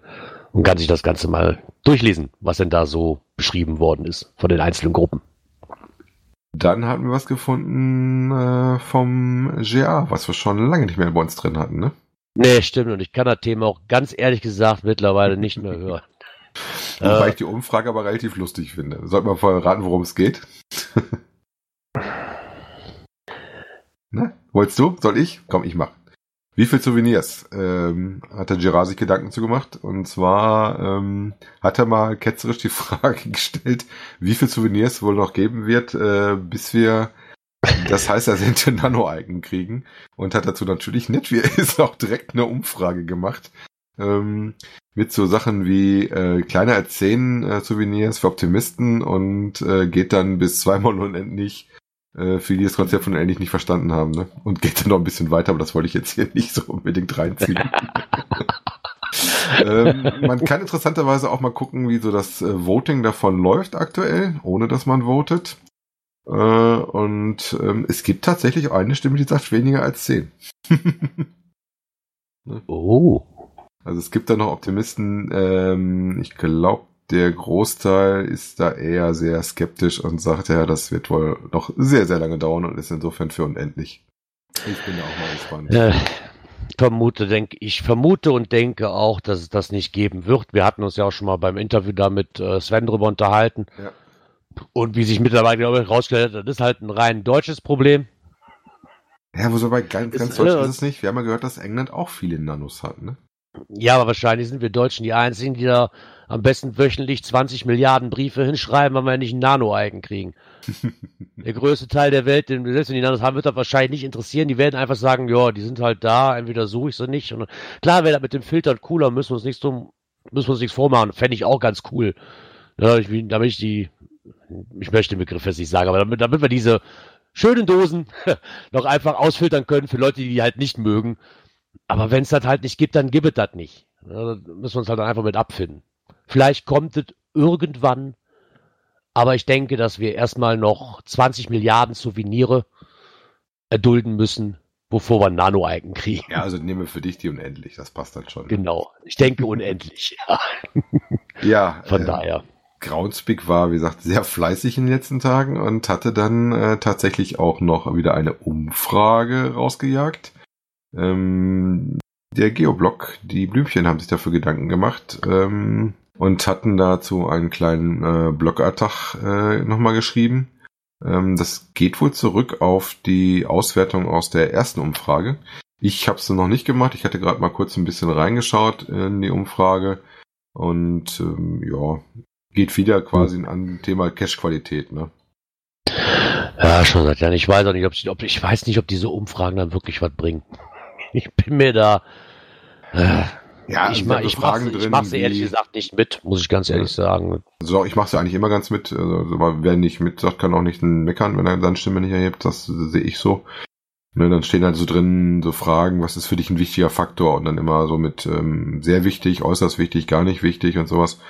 Und kann sich das Ganze mal durchlesen, was denn da so beschrieben worden ist von den einzelnen Gruppen. Dann hatten wir was gefunden äh, vom GA, was wir schon lange nicht mehr bei uns drin hatten, ne? Nee, stimmt. Und ich kann das Thema auch ganz ehrlich gesagt mittlerweile nicht mehr hören. (laughs) Wobei Äh, ich die Umfrage aber relativ lustig finde. Sollte man verraten, worum es geht? (laughs) ne? Wolltest du? Soll ich? Komm, ich mach. Wie viel Souvenirs ähm, hat der Gerard sich Gedanken zu gemacht? Und zwar ähm, hat er mal ketzerisch die (laughs) Frage gestellt, wie viel Souvenirs wohl noch geben wird, äh, bis wir das heißt ersehnte (laughs) Nano-Icon kriegen. Und hat dazu natürlich nett, wie er ist, auch direkt eine Umfrage gemacht. Ähm, mit so Sachen wie äh, kleiner als 10 äh, Souvenirs für Optimisten und äh, geht dann bis zweimal unendlich äh, für die das Konzept von unendlich nicht verstanden haben. Ne? Und geht dann noch ein bisschen weiter, aber das wollte ich jetzt hier nicht so unbedingt reinziehen. (laughs) ähm, man kann interessanterweise auch mal gucken, wie so das äh, Voting davon läuft aktuell, ohne dass man votet. Äh, und ähm, es gibt tatsächlich eine Stimme, die sagt weniger als 10. (laughs) oh. Also es gibt da noch Optimisten. Ähm, ich glaube, der Großteil ist da eher sehr skeptisch und sagt, ja, das wird wohl noch sehr, sehr lange dauern und ist insofern für unendlich. Ich bin auch mal gespannt. Äh, vermute, denk, ich vermute und denke auch, dass es das nicht geben wird. Wir hatten uns ja auch schon mal beim Interview da mit äh, Sven drüber unterhalten. Ja. Und wie sich mittlerweile glaube ich, rausgestellt hat, das ist halt ein rein deutsches Problem. Ja, wo so bei ganz, Ist, ganz Deutsch äh, ist es nicht. Wir haben ja gehört, dass England auch viele Nanos hat, ne? Ja, aber wahrscheinlich sind wir Deutschen die Einzigen, die da am besten wöchentlich 20 Milliarden Briefe hinschreiben, weil wir nicht ein Nano-Eigen kriegen. (laughs) der größte Teil der Welt, den, selbst wenn die Nanos haben, wird das wahrscheinlich nicht interessieren. Die werden einfach sagen, ja, die sind halt da, entweder suche ich sie nicht. Und klar wäre das mit dem Filtern cooler, müssen wir uns nichts so, müssen wir uns nichts vormachen. Fände ich auch ganz cool. Ja, ich, damit ich die, ich möchte den Begriff jetzt nicht sagen, aber damit, damit wir diese schönen Dosen (laughs) noch einfach ausfiltern können für Leute, die die halt nicht mögen. Aber wenn es das halt nicht gibt, dann gibt es das nicht. Ja, da müssen wir uns halt einfach mit abfinden. Vielleicht kommt es irgendwann, aber ich denke, dass wir erstmal noch 20 Milliarden Souvenire erdulden müssen, bevor wir Nano-Icon kriegen. Ja, also nehmen wir für dich die unendlich. Das passt dann schon. Genau. Ich denke unendlich. Ja, (laughs) Ja, von äh, daher. Groundspeak war, wie gesagt, sehr fleißig in den letzten Tagen und hatte dann äh, tatsächlich auch noch wieder eine Umfrage rausgejagt. Ähm, der Geoblock, die Blümchen haben sich dafür Gedanken gemacht ähm, und hatten dazu einen kleinen äh, Blogattach äh, nochmal geschrieben. Ähm, das geht wohl zurück auf die Auswertung aus der ersten Umfrage. Ich habe es noch nicht gemacht. Ich hatte gerade mal kurz ein bisschen reingeschaut in die Umfrage. Und ähm, ja, geht wieder quasi an Thema Cache-Qualität, ne? Ja, schon seit Jahren. Ich weiß auch nicht, ob, sie- ob ich weiß nicht, ob diese Umfragen dann wirklich was bringen. (laughs) Ich bin mir da. Äh, Ja, ich ma, ich sind mach, Fragen ich drin, mach sie ehrlich gesagt nicht mit, muss ich ganz ehrlich sagen. Also ich mache ja eigentlich immer ganz mit, also, aber wer nicht mit sagt, kann auch nicht meckern, wenn er seine Stimme nicht erhebt, das sehe ich so. Ne, dann stehen halt so drin so Fragen, was ist für dich ein wichtiger Faktor und dann immer so mit ähm, sehr wichtig, äußerst wichtig, gar nicht wichtig und sowas.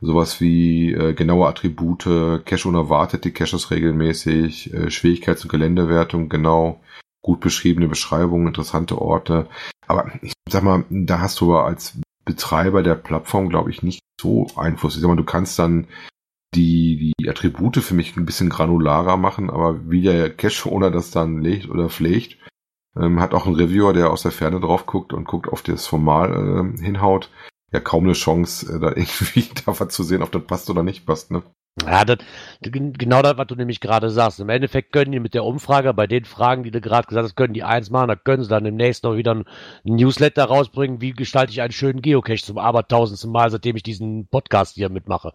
sowas wie äh, genaue Attribute, Cache unerwartet die Caches regelmäßig, äh, Schwierigkeits- und Geländewertung genau, gut beschriebene Beschreibungen, interessante Orte. Aber ich sag mal, da hast du als Betreiber der Plattform, glaube ich, nicht so Einfluss. Ich sag mal, du kannst dann die, die Attribute für mich ein bisschen granularer machen, aber wie der Cache-Owner das dann legt oder pflegt, ähm, hat auch ein Reviewer, der aus der Ferne drauf guckt und guckt, auf das Formal äh, hinhaut, ja kaum eine Chance, äh, da (laughs) irgendwie da was zu sehen, ob das passt oder nicht passt, ne? Ja, das, genau das, was du nämlich gerade sagst. Im Endeffekt können die mit der Umfrage bei den Fragen, die du gerade gesagt hast, können die eins machen, da können sie dann demnächst noch wieder ein Newsletter rausbringen, wie gestalte ich einen schönen Geocache zum abertausendsten Mal, seitdem ich diesen Podcast hier mitmache.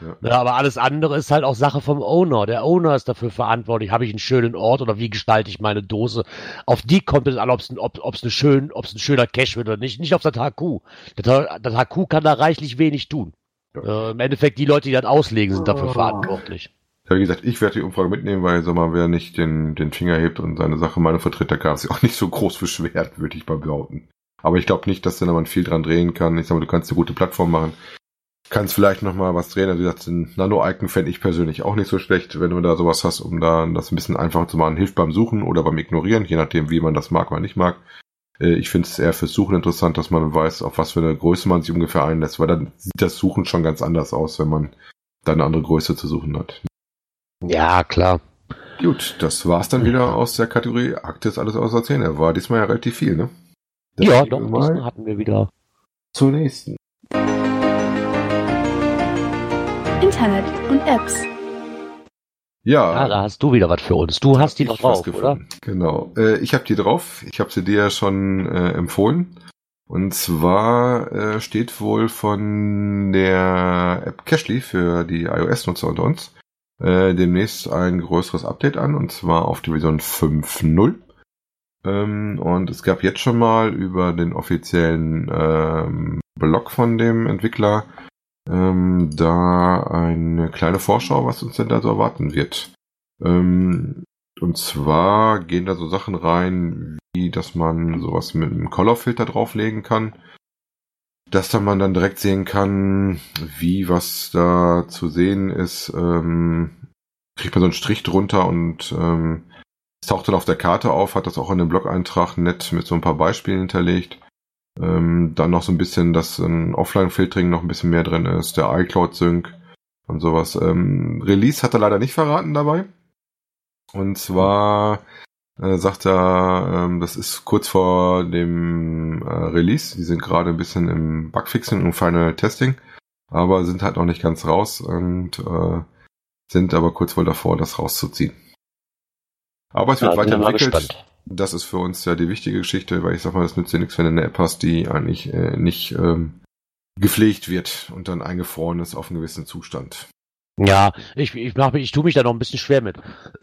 Ja. ja. aber alles andere ist halt auch Sache vom Owner. Der Owner ist dafür verantwortlich. Habe ich einen schönen Ort oder wie gestalte ich meine Dose? Auf die kommt es an, ob es ein, ob, ob's ein, schön, ein schöner Cache wird oder nicht. Nicht auf das HQ. Das, das HQ kann da reichlich wenig tun. Äh, Im Endeffekt, die Leute, die das auslegen, sind dafür oh. verantwortlich. Ja, wie gesagt, ich werde die Umfrage mitnehmen, weil, sag mal, wer nicht den, den Finger hebt und seine Sache meine vertritt, der kann sich auch (laughs) nicht so groß beschwert, würde ich mal behaupten. Aber ich glaube nicht, dass da man viel dran drehen kann. Ich sag mal, du kannst eine gute Plattform machen. Kannst vielleicht noch mal was drehen. Also, wie gesagt, den Nano-Icon fände ich persönlich auch nicht so schlecht, wenn du da sowas hast, um da das ein bisschen einfacher zu machen. Hilft beim Suchen oder beim Ignorieren, je nachdem, wie man das mag oder nicht mag. Äh, ich finde es eher fürs Suchen interessant, dass man weiß, auf was für eine Größe man sich ungefähr einlässt, weil dann sieht das Suchen schon ganz anders aus, wenn man da eine andere Größe zu suchen hat. Ja, klar. Gut, das war's dann wieder aus der Kategorie Akte ist alles außer Zähne. War diesmal ja relativ viel, ne? Das ja, doch, diesmal hatten wir wieder. Zur nächsten. Internet und Apps. Ja. ja, da hast du wieder was für uns. Du hast die noch drauf, oder? Genau. Äh, ich habe die drauf. Ich habe sie dir ja schon äh, empfohlen. Und zwar äh, steht wohl von der App Cashly für die iOS-Nutzer unter uns äh, demnächst ein größeres Update an, und zwar auf die Version 5.0. Ähm, und es gab jetzt schon mal über den offiziellen ähm, Blog von dem Entwickler ähm, da eine kleine Vorschau, was uns denn da so erwarten wird. Ähm, und zwar gehen da so Sachen rein, wie dass man sowas mit einem Color-Filter drauflegen kann, dass da man dann direkt sehen kann, wie was da zu sehen ist. Ähm, kriegt man so einen Strich drunter und ähm, es taucht dann auf der Karte auf, hat das auch in dem Blog-Eintrag nett mit so ein paar Beispielen hinterlegt. Ähm, dann noch so ein bisschen, dass ein Offline-Filtering noch ein bisschen mehr drin ist, der iCloud-Sync und sowas. Ähm, Release hat er leider nicht verraten dabei. Und zwar äh, sagt er, ähm, das ist kurz vor dem äh, Release. Die sind gerade ein bisschen im Bugfixing und Final Testing, aber sind halt noch nicht ganz raus und äh, sind aber kurz wohl davor, das rauszuziehen. Aber es wird ja, weiterentwickelt das ist für uns ja die wichtige Geschichte, weil ich sag mal, das nützt ja nichts, wenn du eine App hast, die eigentlich äh, nicht ähm, gepflegt wird und dann eingefroren ist auf einen gewissen Zustand. Ja, ich, ich, mach, ich tue mich da noch ein bisschen schwer mit.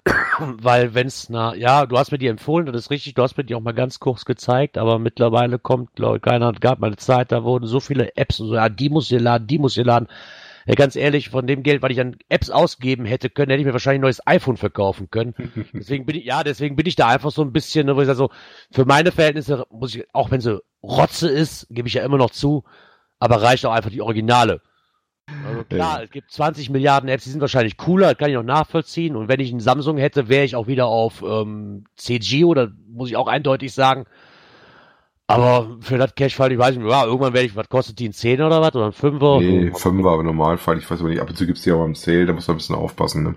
(coughs) Weil wenn's, na, ja, du hast mir die empfohlen, das ist richtig, du hast mir die auch mal ganz kurz gezeigt, aber mittlerweile kommt, glaube ich, keiner, gab mal eine Zeit, da wurden so viele Apps und so, ja, die muss ihr laden, die muss ihr laden. Ja, ganz ehrlich, von dem Geld, was ich an Apps ausgeben hätte können, hätte ich mir wahrscheinlich ein neues iPhone verkaufen können. (laughs) deswegen bin ich, ja, deswegen bin ich da einfach so ein bisschen, ne, wo ich sage so, für meine Verhältnisse muss ich, auch wenn sie Rotze ist, gebe ich ja immer noch zu, aber reicht auch einfach die Originale. Also klar, ja. es gibt 20 Milliarden Apps, die sind wahrscheinlich cooler, das kann ich noch nachvollziehen. Und wenn ich einen Samsung hätte, wäre ich auch wieder auf ähm, CG oder muss ich auch eindeutig sagen. Aber für das Cashfall, ich weiß nicht, ja, irgendwann werde ich, was kostet die, ein 10 oder was? Oder ein 5er? Nee, 5er, aber Normalfall, ich weiß aber nicht, ab und zu gibt's die aber im Sale, da muss man ein bisschen aufpassen, ne?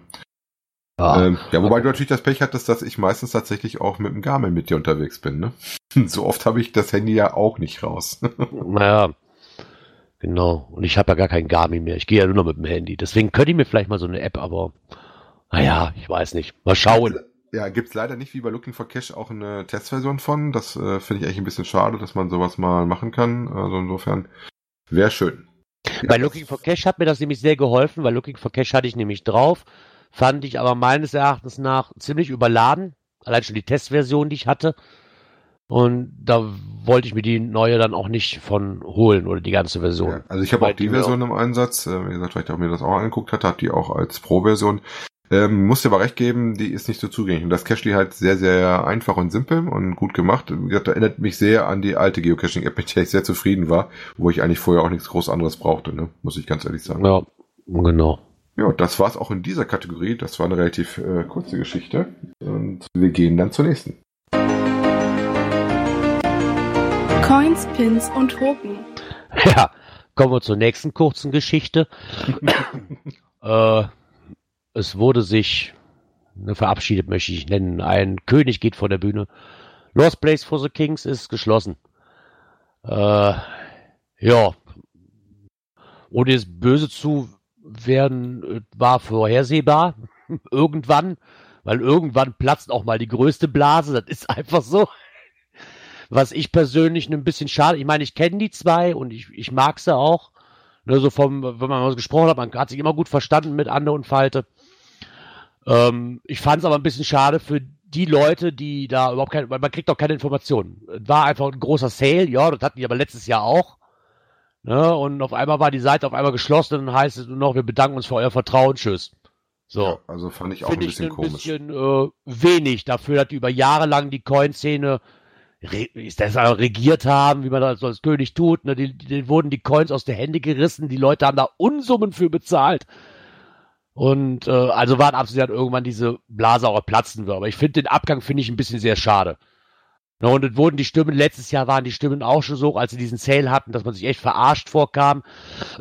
Ja, ähm, ja wobei du natürlich das Pech hattest, dass ich meistens tatsächlich auch mit dem Garmin mit dir unterwegs bin, ne? (laughs) So oft habe ich das Handy ja auch nicht raus. (laughs) naja, genau. Und ich habe ja gar kein Garmin mehr. Ich gehe ja nur noch mit dem Handy. Deswegen könnte ich mir vielleicht mal so eine App, aber naja, ich weiß nicht. Mal schauen. Ja, gibt's leider nicht wie bei Looking for Cash auch eine Testversion von. Das äh, finde ich eigentlich ein bisschen schade, dass man sowas mal machen kann. Also insofern wäre schön. Bei ja, Looking for Cash hat mir das nämlich sehr geholfen, weil Looking for Cash hatte ich nämlich drauf, fand ich aber meines Erachtens nach ziemlich überladen. Allein schon die Testversion, die ich hatte. Und da wollte ich mir die neue dann auch nicht von holen oder die ganze Version. Ja, also ich habe auch die Version im Einsatz. Äh, wie gesagt, weil ich auch mir das auch angeguckt hatte, habe die auch als Pro-Version. Ähm, muss dir aber recht geben, die ist nicht so zugänglich. Und das Cachely halt sehr, sehr einfach und simpel und gut gemacht. Wie gesagt, erinnert mich sehr an die alte Geocaching-App, mit der ich sehr zufrieden war, wo ich eigentlich vorher auch nichts groß anderes brauchte, ne? muss ich ganz ehrlich sagen. Ja, Genau. Ja, das war's auch in dieser Kategorie. Das war eine relativ äh, kurze Geschichte. Und wir gehen dann zur nächsten. Coins, Pins und Token. (laughs) Ja, kommen wir zur nächsten kurzen Geschichte. (laughs) äh, es wurde sich ne, verabschiedet, möchte ich nennen. Ein König geht vor der Bühne. Lost Place for the Kings ist geschlossen. Äh, ja, ohne jetzt böse zu werden, äh, war vorhersehbar. (laughs) irgendwann, weil irgendwann platzt auch mal die größte Blase. Das ist einfach so. Was ich persönlich ein bisschen schade, ich meine, ich kenne die zwei und ich, ich mag sie auch. Ne, so vom, wenn man mal gesprochen hat, man hat sich immer gut verstanden mit Ande und Falte. Ähm, ich fand es aber ein bisschen schade für die Leute, die da überhaupt keine, weil man kriegt auch keine Informationen. War einfach ein großer Sale, ja, das hatten die aber letztes Jahr auch. Ne, und auf einmal war die Seite auf einmal geschlossen und dann heißt es nur noch, wir bedanken uns für euer Vertrauen, tschüss. So. Ja, also fand ich auch ein bisschen ich ein komisch. bisschen äh, wenig dafür, dass die über Jahre lang die Coin-Szene ist das regiert haben, wie man das als König tut. Ne? Die, die, die wurden die Coins aus der Hände gerissen, die Leute haben da Unsummen für bezahlt. Und äh, also waren absolut irgendwann diese Blase auch platzen wird. Aber ich finde den Abgang finde ich ein bisschen sehr schade. Ja, und es wurden die Stimmen, letztes Jahr waren die Stimmen auch schon so, als sie diesen Sale hatten, dass man sich echt verarscht vorkam,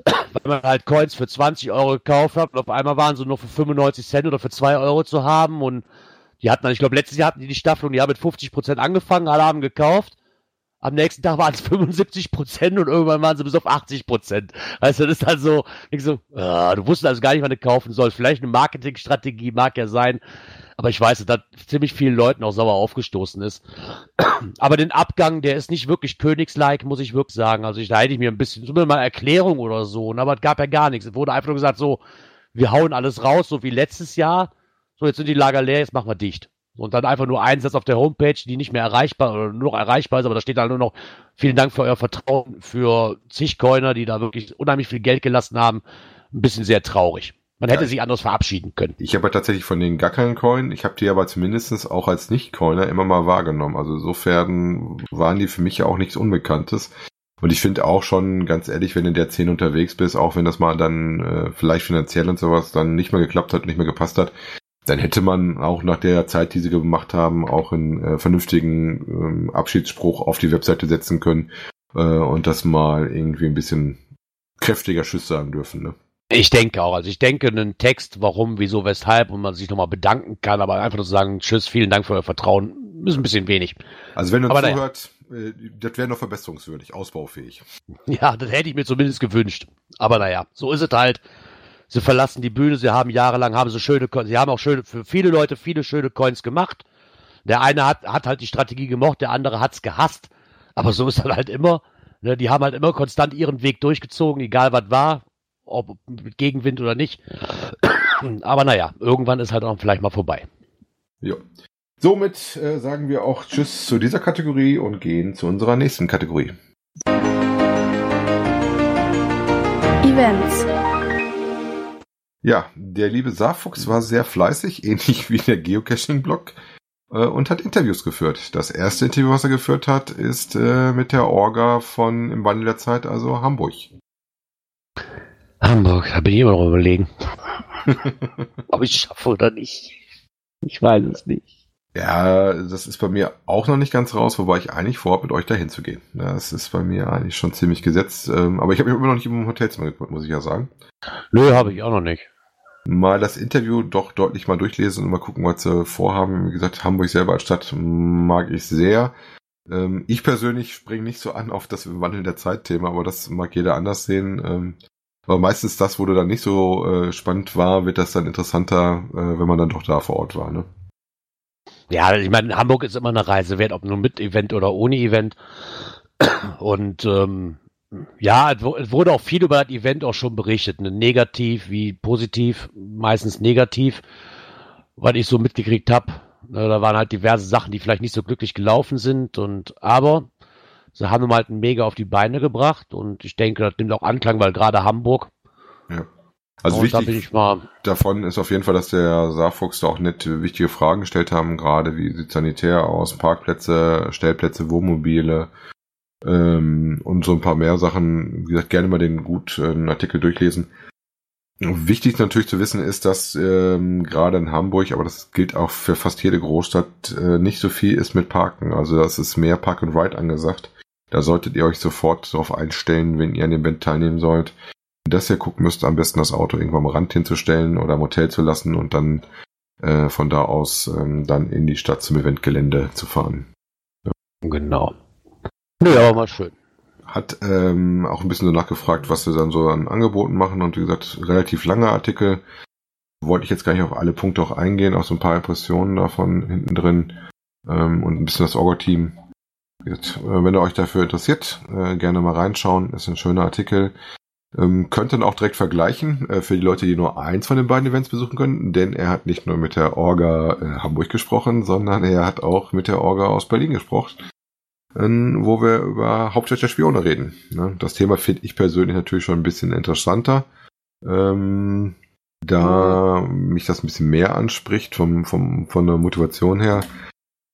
(clears throat) weil man halt Coins für 20 Euro gekauft hat und auf einmal waren sie nur für 95 Cent oder für 2 Euro zu haben und die hatten dann, ich glaube, letztes Jahr hatten die die Staffel und die haben mit 50 Prozent angefangen, alle haben gekauft. Am nächsten Tag waren es 75 Prozent und irgendwann waren sie bis auf 80 Prozent. Also das ist halt so, ich so, ah, du wusstest also gar nicht, wann du kaufen sollst. Vielleicht eine Marketingstrategie mag ja sein, aber ich weiß, dass ziemlich vielen Leuten auch sauer aufgestoßen ist. (clears throat) Aber den Abgang, der ist nicht wirklich königslike, muss ich wirklich sagen. Also ich, da hätte ich mir ein bisschen, zumindest mal Erklärung oder so, aber es gab ja gar nichts. Es wurde einfach nur gesagt, so, wir hauen alles raus, so wie letztes Jahr. So, jetzt sind die Lager leer, jetzt machen wir dicht. Und dann einfach nur einen Satz auf der Homepage, die nicht mehr erreichbar oder nur noch erreichbar ist, aber da steht dann nur noch, vielen Dank für euer Vertrauen für zig Coiner, die da wirklich unheimlich viel Geld gelassen haben. Ein bisschen sehr traurig. Man hätte ja, sich anders verabschieden können. Ich habe ja tatsächlich von denen gar keinen Coin. Ich habe die aber zumindestens auch als Nicht-Coiner immer mal wahrgenommen. Also insofern waren die für mich ja auch nichts Unbekanntes. Und ich finde auch schon, ganz ehrlich, wenn du in der Szene unterwegs bist, auch wenn das mal dann äh, vielleicht finanziell und sowas dann nicht mehr geklappt hat, nicht mehr gepasst hat, dann hätte man auch nach der Zeit, die sie gemacht haben, auch einen äh, vernünftigen ähm, Abschiedsspruch auf die Webseite setzen können äh, und das mal irgendwie ein bisschen kräftiger Schuss sagen dürfen. Ne? Ich denke auch. Also ich denke, einen Text, warum, wieso, weshalb und man sich nochmal bedanken kann, aber einfach nur zu sagen, tschüss, vielen Dank für euer Vertrauen, ist ein bisschen wenig. Also wenn ihr uns zuhört, naja. Äh, das wäre noch verbesserungswürdig, ausbaufähig. (laughs) Ja, das hätte ich mir zumindest gewünscht. Aber naja, so ist es halt sie verlassen die Bühne, sie haben jahrelang, haben sie schöne, sie haben auch schöne, für viele Leute viele schöne Coins gemacht. Der eine hat, hat halt die Strategie gemocht, der andere hat's gehasst. Aber so ist das halt immer. Ne, die haben halt immer konstant ihren Weg durchgezogen, egal was war, ob mit Gegenwind oder nicht. (clears throat) Aber naja, irgendwann ist halt auch vielleicht mal vorbei. Ja. Somit äh, sagen wir auch Tschüss zu dieser Kategorie und gehen zu unserer nächsten Kategorie. Events. Ja, der liebe Saarfuchs war sehr fleißig, (laughs) ähnlich wie der Geocaching-Blog, äh, und hat Interviews geführt. Das erste Interview, was er geführt hat, ist äh, mit der Orga von Im Wandel der Zeit, also Hamburg. Hamburg, da bin ich immer noch überlegen. (laughs) Ob ich schaffe oder nicht. Ich weiß es nicht. Ja, das ist bei mir auch noch nicht ganz raus, wobei ich eigentlich vorhabe, mit euch dahin zu gehen. Das ist bei mir eigentlich schon ziemlich gesetzt. Ähm, aber ich habe mich immer noch nicht im Hotelzimmer geguckt, muss ich ja sagen. Nö, habe ich auch noch nicht. Mal das Interview doch deutlich mal durchlesen und mal gucken, was sie vorhaben. Wie gesagt, Hamburg selber als Stadt mag ich sehr. Ähm, ich persönlich springe nicht so an auf das Wandeln der Zeit-Thema, aber das mag jeder anders sehen. Ähm, aber meistens das, wo du dann nicht so äh, spannend war, wird das dann interessanter, äh, wenn man dann doch da vor Ort war. Ne? Ja, ich meine, Hamburg ist immer eine Reise wert, ob nur mit Event oder ohne Event. Und ähm, ja, es wurde auch viel über das Event auch schon berichtet, ne? negativ wie positiv, meistens negativ, was ich so mitgekriegt habe. Ne? Da waren halt diverse Sachen, die vielleicht nicht so glücklich gelaufen sind und aber sie haben halt ein mega auf die Beine gebracht und ich denke, das nimmt auch Anklang, weil gerade Hamburg. Ja. Also und wichtig da davon ist auf jeden Fall, dass der Saarfuchs da auch nette, wichtige Fragen gestellt haben, gerade wie sieht Sanitär aus, Parkplätze, Stellplätze, Wohnmobile, ähm, und so ein paar mehr Sachen. Wie gesagt, gerne mal den guten äh, Artikel durchlesen. Wichtig natürlich zu wissen ist, dass ähm, gerade in Hamburg, aber das gilt auch für fast jede Großstadt, äh, nicht so viel ist mit Parken. Also das ist mehr Park and Ride angesagt. Da solltet ihr euch sofort darauf einstellen, wenn ihr an dem Event teilnehmen sollt, dass ihr gucken müsst, am besten das Auto irgendwo am Rand hinzustellen oder im Hotel zu lassen und dann äh, von da aus ähm, dann in die Stadt zum Eventgelände zu fahren. Ja. Genau. Nö, aber mal schön hat ähm, auch ein bisschen so nachgefragt, was sie dann so an Angeboten machen und wie gesagt, relativ lange Artikel. Wollte ich jetzt gar nicht auf alle Punkte auch eingehen, auch so ein paar Impressionen davon hinten drin ähm, und ein bisschen das Orga-Team. Äh, wenn ihr euch dafür interessiert, äh, gerne mal reinschauen. Ist ein schöner Artikel. Ähm, könnt dann auch direkt vergleichen äh, für die Leute, die nur eins von den beiden Events besuchen können, denn er hat nicht nur mit der Orga äh, Hamburg gesprochen, sondern er hat auch mit der Orga aus Berlin gesprochen wo wir über Hauptstadt der Spione reden. Ne? Das Thema finde ich persönlich natürlich schon ein bisschen interessanter. Ähm, da mich das ein bisschen mehr anspricht vom, vom, von der Motivation her,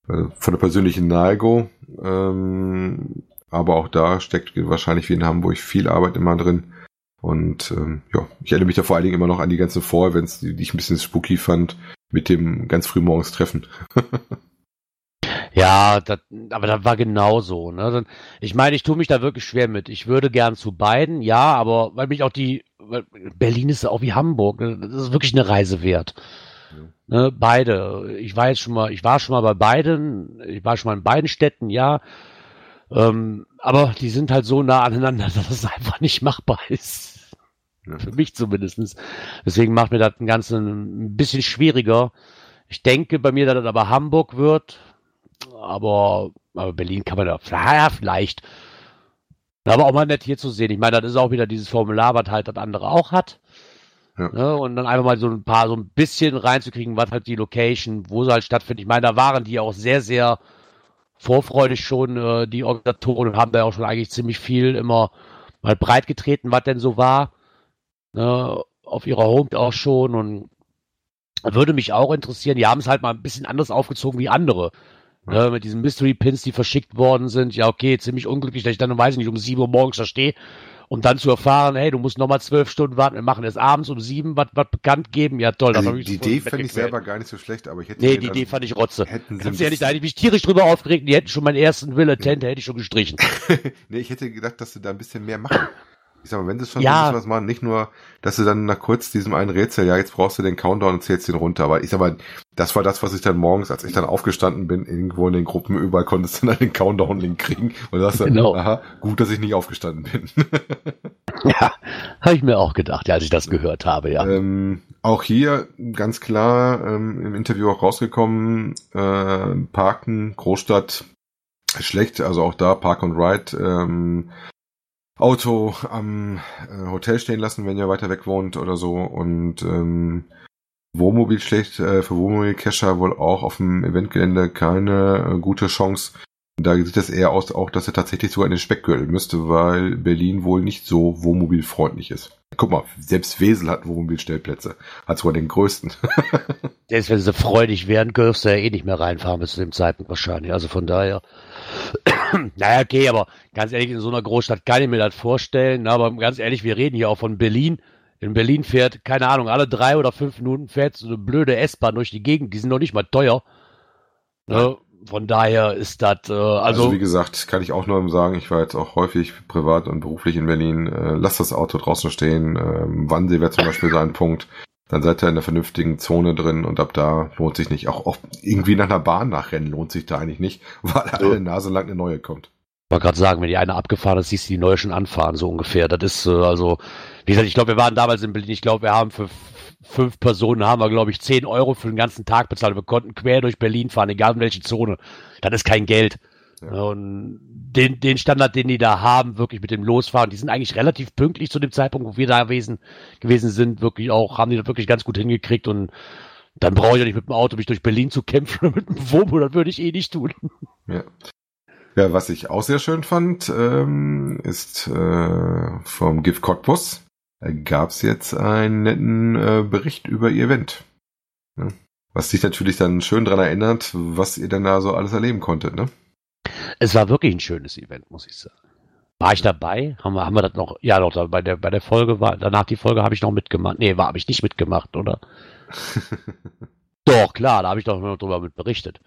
äh, von der persönlichen Neigung. Ähm, aber auch da steckt wahrscheinlich wie in Hamburg viel Arbeit immer drin. Und ähm, ja, ich erinnere mich da vor allen Dingen immer noch an die ganzen Vorevents, die, die ich ein bisschen spooky fand, mit dem ganz früh morgens Treffen. (laughs) Ja, das, aber das war genauso. Ne? Ich meine, ich tue mich da wirklich schwer mit. Ich würde gern zu beiden, ja, aber weil mich auch die, Berlin ist auch wie Hamburg, ne? das ist wirklich eine Reise wert. Ja. Ne? Beide. Ich war jetzt schon mal, ich war schon mal bei beiden, ich war schon mal in beiden Städten, ja. Ähm, aber die sind halt so nah aneinander, (laughs) dass es einfach nicht machbar ist. Ja. Für mich zumindestens. Deswegen macht mir das ein Ganzen ein bisschen schwieriger. Ich denke bei mir, dass das aber Hamburg wird, aber, aber Berlin kann man da ja, vielleicht. Aber auch mal nett hier zu sehen. Ich meine, das ist auch wieder dieses Formular, was halt das andere auch hat. Ja. Ne? Und dann einfach mal so ein paar, so ein bisschen reinzukriegen, was halt die Location, wo sie halt stattfindet. Ich meine, da waren die auch sehr, sehr vorfreudig schon, äh, die Organisatoren haben da auch schon eigentlich ziemlich viel immer mal breit getreten, was denn so war. Ne? Auf ihrer Home auch schon und würde mich auch interessieren. Die haben es halt mal ein bisschen anders aufgezogen wie andere. Ne, mit diesen Mystery Pins, die verschickt worden sind. Ja, okay, ziemlich unglücklich, dass ich dann, weiß ich nicht, um sieben Uhr morgens da stehe. Und dann zu erfahren, hey, du musst nochmal zwölf Stunden warten, wir machen es abends um sieben, was, was bekannt geben. Ja, toll. Also die Idee fand ich selber gar nicht so schlecht, aber ich hätte... Nee, die Idee fand ich rotze. Hätten Ganz ehrlich, da hätte ich mich tierisch drüber aufgeregt, die hätten schon meinen ersten Will Attend, hätte ich schon gestrichen. (laughs) nee, ich hätte gedacht, dass sie da ein bisschen mehr machen ich sag mal, wenn sie schon ja. was machen, nicht nur, dass sie dann nach kurz diesem einen Rätsel, ja, jetzt brauchst du den Countdown und zählst den runter. Aber ich sag mal, das war das, was ich dann morgens, als ich dann aufgestanden bin, irgendwo in den Gruppen, überall konntest du dann den Countdown-Link kriegen. Und da hast du genau. aha, gut, dass ich nicht aufgestanden bin. (laughs) ja, habe ich mir auch gedacht, als ich das gehört habe, ja. Ähm, auch hier ganz klar ähm, im Interview auch rausgekommen, äh, Parken, Großstadt, schlecht, also auch da Park and Ride, ähm, Auto am äh, Hotel stehen lassen, wenn ihr weiter weg wohnt oder so. Und ähm, Wohnmobil schlecht, äh, für Wohnmobil-Cacher wohl auch auf dem Eventgelände keine äh, gute Chance. Da sieht es eher aus, auch dass er tatsächlich sogar in den Speckgürtel müsste, weil Berlin wohl nicht so wohnmobilfreundlich ist. Guck mal, selbst Wesel hat Wohnmobilstellplätze. Hat sogar den größten. (laughs) Selbst wenn sie freudig wären, dürfst du ja eh nicht mehr reinfahren bis zu dem Zeitpunkt wahrscheinlich. Also von daher. (clears throat) naja, okay, aber ganz ehrlich, in so einer Großstadt kann ich mir das vorstellen. Aber ganz ehrlich, wir reden hier auch von Berlin. In Berlin fährt, keine Ahnung, alle drei oder fünf Minuten fährt so eine blöde S-Bahn durch die Gegend. Die sind noch nicht mal teuer. Ne? Von daher ist das, äh, also, also. wie gesagt, kann ich auch nur sagen, ich war jetzt auch häufig privat und beruflich in Berlin. Äh, lasst das Auto draußen stehen. Ähm, Wannsee wäre zum Beispiel so ein Punkt dann seid ihr in der vernünftigen Zone drin und ab da lohnt sich nicht. Auch, auch irgendwie nach einer Bahn nachrennen lohnt sich da eigentlich nicht, (laughs) weil so. alle Nase lang eine neue kommt. Ich wollte gerade sagen, wenn die eine abgefahren ist, siehst du die neue schon anfahren, so ungefähr. Das ist äh, also, wie gesagt, ich glaube, wir waren damals in Berlin, ich glaube, wir haben für fünf Personen haben wir, glaube ich, zehn Euro für den ganzen Tag bezahlt. Wir konnten quer durch Berlin fahren, egal in welche Zone. Das ist kein Geld. Ja. Und den, den Standard, den die da haben, wirklich mit dem Losfahren, die sind eigentlich relativ pünktlich zu dem Zeitpunkt, wo wir da gewesen, gewesen sind, wirklich auch, haben die das wirklich ganz gut hingekriegt und dann brauche ich ja nicht mit dem Auto mich durch Berlin zu kämpfen oder mit dem Womo, das würde ich eh nicht tun. Ja. Ja, was ich auch sehr schön fand, ähm, ist äh, vom GIF Cottbus gab es jetzt einen netten äh, Bericht über ihr Event. Ja. Was dich natürlich dann schön dran erinnert, was ihr denn da so alles erleben konntet, ne? Es war wirklich ein schönes Event, muss ich sagen. War ich dabei? Haben wir, haben wir das noch? Ja, doch, da, bei der, bei der Folge war, danach die Folge habe ich noch mitgemacht. Nee, war, habe ich nicht mitgemacht, oder? (laughs) doch, klar, da habe ich doch noch drüber mit berichtet.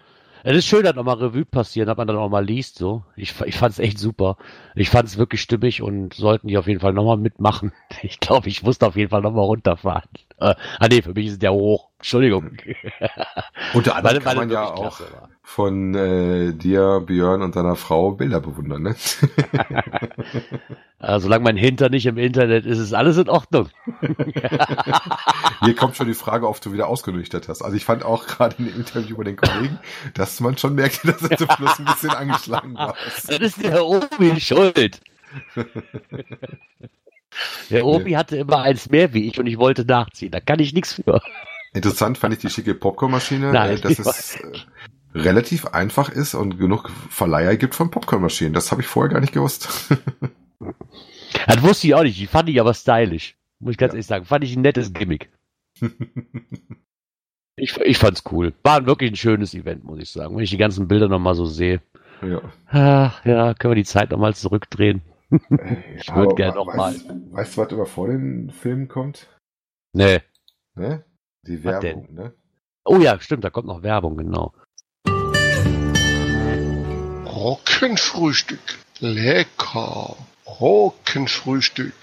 Es ist schön, dass nochmal Revue passieren, dass man dann auch mal liest, so. Ich, ich fand es echt super. Ich fand es wirklich stimmig und sollten die auf jeden Fall nochmal mitmachen. (laughs) Ich glaube, ich musste auf jeden Fall nochmal runterfahren. Äh, ah nee, für mich ist der hoch. Entschuldigung. Unter (laughs) anderem kann man ja auch von äh, dir, Björn und deiner Frau Bilder bewundern, ne? (laughs) also, solange mein Hinter nicht im Internet ist, ist alles in Ordnung. (laughs) Hier kommt schon die Frage, ob du wieder ausgenüchtert hast. Also ich fand auch gerade in dem Interview bei den Kollegen, dass man schon merkte, dass er zum Schluss ein bisschen angeschlagen war. Das ist der Obi schuld. Der Obi hatte immer eins mehr wie ich und ich wollte nachziehen. Da kann ich nichts für. Interessant fand ich die schicke Popcornmaschine, Nein, dass es äh, relativ einfach ist und genug Verleiher gibt von Popcornmaschinen. Das habe ich vorher gar nicht gewusst. (laughs) das wusste ich auch nicht. Die fand ich aber stylisch. Muss ich ganz ja. ehrlich sagen. Fand ich ein nettes Gimmick. (laughs) ich, ich fand's cool. War wirklich ein schönes Event, muss ich sagen. Wenn ich die ganzen Bilder nochmal so sehe. Ja. Ach, ja, können wir die Zeit nochmal zurückdrehen. (laughs) ich würde gerne nochmal. Weißt du, was über vor den Filmen kommt? Nee. Ne? Die Werbung, ne? Oh ja, stimmt, da kommt noch Werbung, genau. Rockenfrühstück. Lecker. Rockenfrühstück.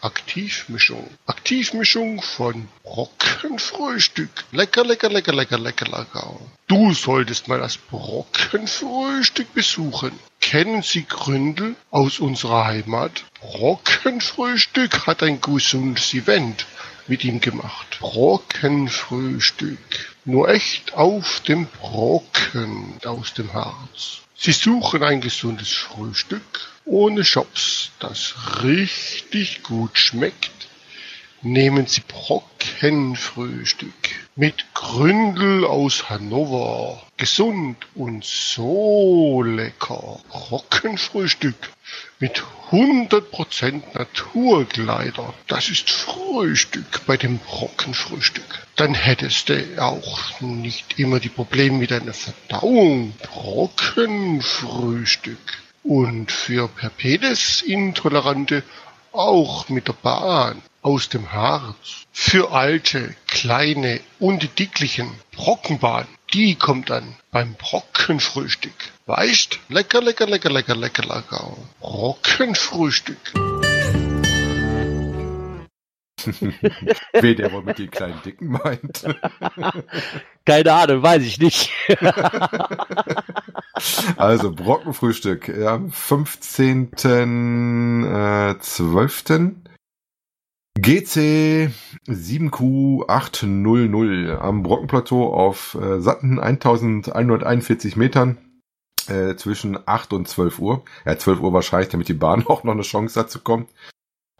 Aktivmischung. Aktivmischung von Brockenfrühstück. Lecker, lecker, lecker, lecker, lecker, lecker. Du solltest mal das Brockenfrühstück besuchen. Kennen Sie Gründel aus unserer Heimat? Brockenfrühstück hat ein gesundes Event mit ihm gemacht. Brockenfrühstück. Nur echt auf dem Brocken aus dem Harz. Sie suchen ein gesundes Frühstück ohne Shops, das richtig gut schmeckt. Nehmen Sie Brockenfrühstück mit Gründel aus Hannover. Gesund und so lecker. Brockenfrühstück mit 100% Naturkleider. Das ist Frühstück bei dem Brockenfrühstück. Dann hättest du auch nicht immer die Probleme mit deiner Verdauung. Brockenfrühstück. Und für Perpedes-Intolerante auch mit der Bahn aus dem Harz. Für alte, kleine und dicklichen Brockenbahn, die kommt dann beim Brockenfrühstück. Weißt? Lecker, lecker, lecker, lecker, lecker, lecker. Brockenfrühstück. (laughs) Wer der wohl mit den kleinen Dicken meint. (laughs) Keine Ahnung, weiß ich nicht. (laughs) also Brockenfrühstück am 15.12. GC 7Q800 am Brockenplateau auf äh, satten 1141 Metern äh, zwischen 8 und 12 Uhr. Ja, 12 Uhr wahrscheinlich, damit die Bahn (laughs) auch noch eine Chance hat zu kommen.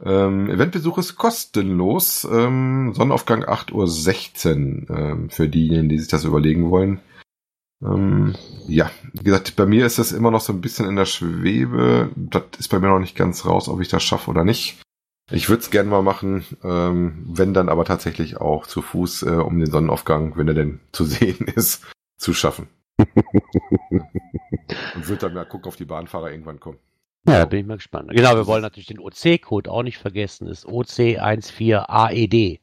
Ähm, Eventbesuch ist kostenlos. Ähm, Sonnenaufgang 8.16 Uhr ähm, für diejenigen, die sich das überlegen wollen. Ähm, ja, wie gesagt, bei mir ist das immer noch so ein bisschen in der Schwebe. Das ist bei mir noch nicht ganz raus, ob ich das schaffe oder nicht. Ich würde es gerne mal machen, ähm, wenn dann aber tatsächlich auch zu Fuß, äh, um den Sonnenaufgang, wenn er denn zu sehen (laughs) ist, zu schaffen. (laughs) Und würde dann mal gucken, auf die Bahnfahrer irgendwann kommen. Ja, bin ich mal gespannt. Genau, wir wollen natürlich den OC-Code auch nicht vergessen. Das ist OC14AED.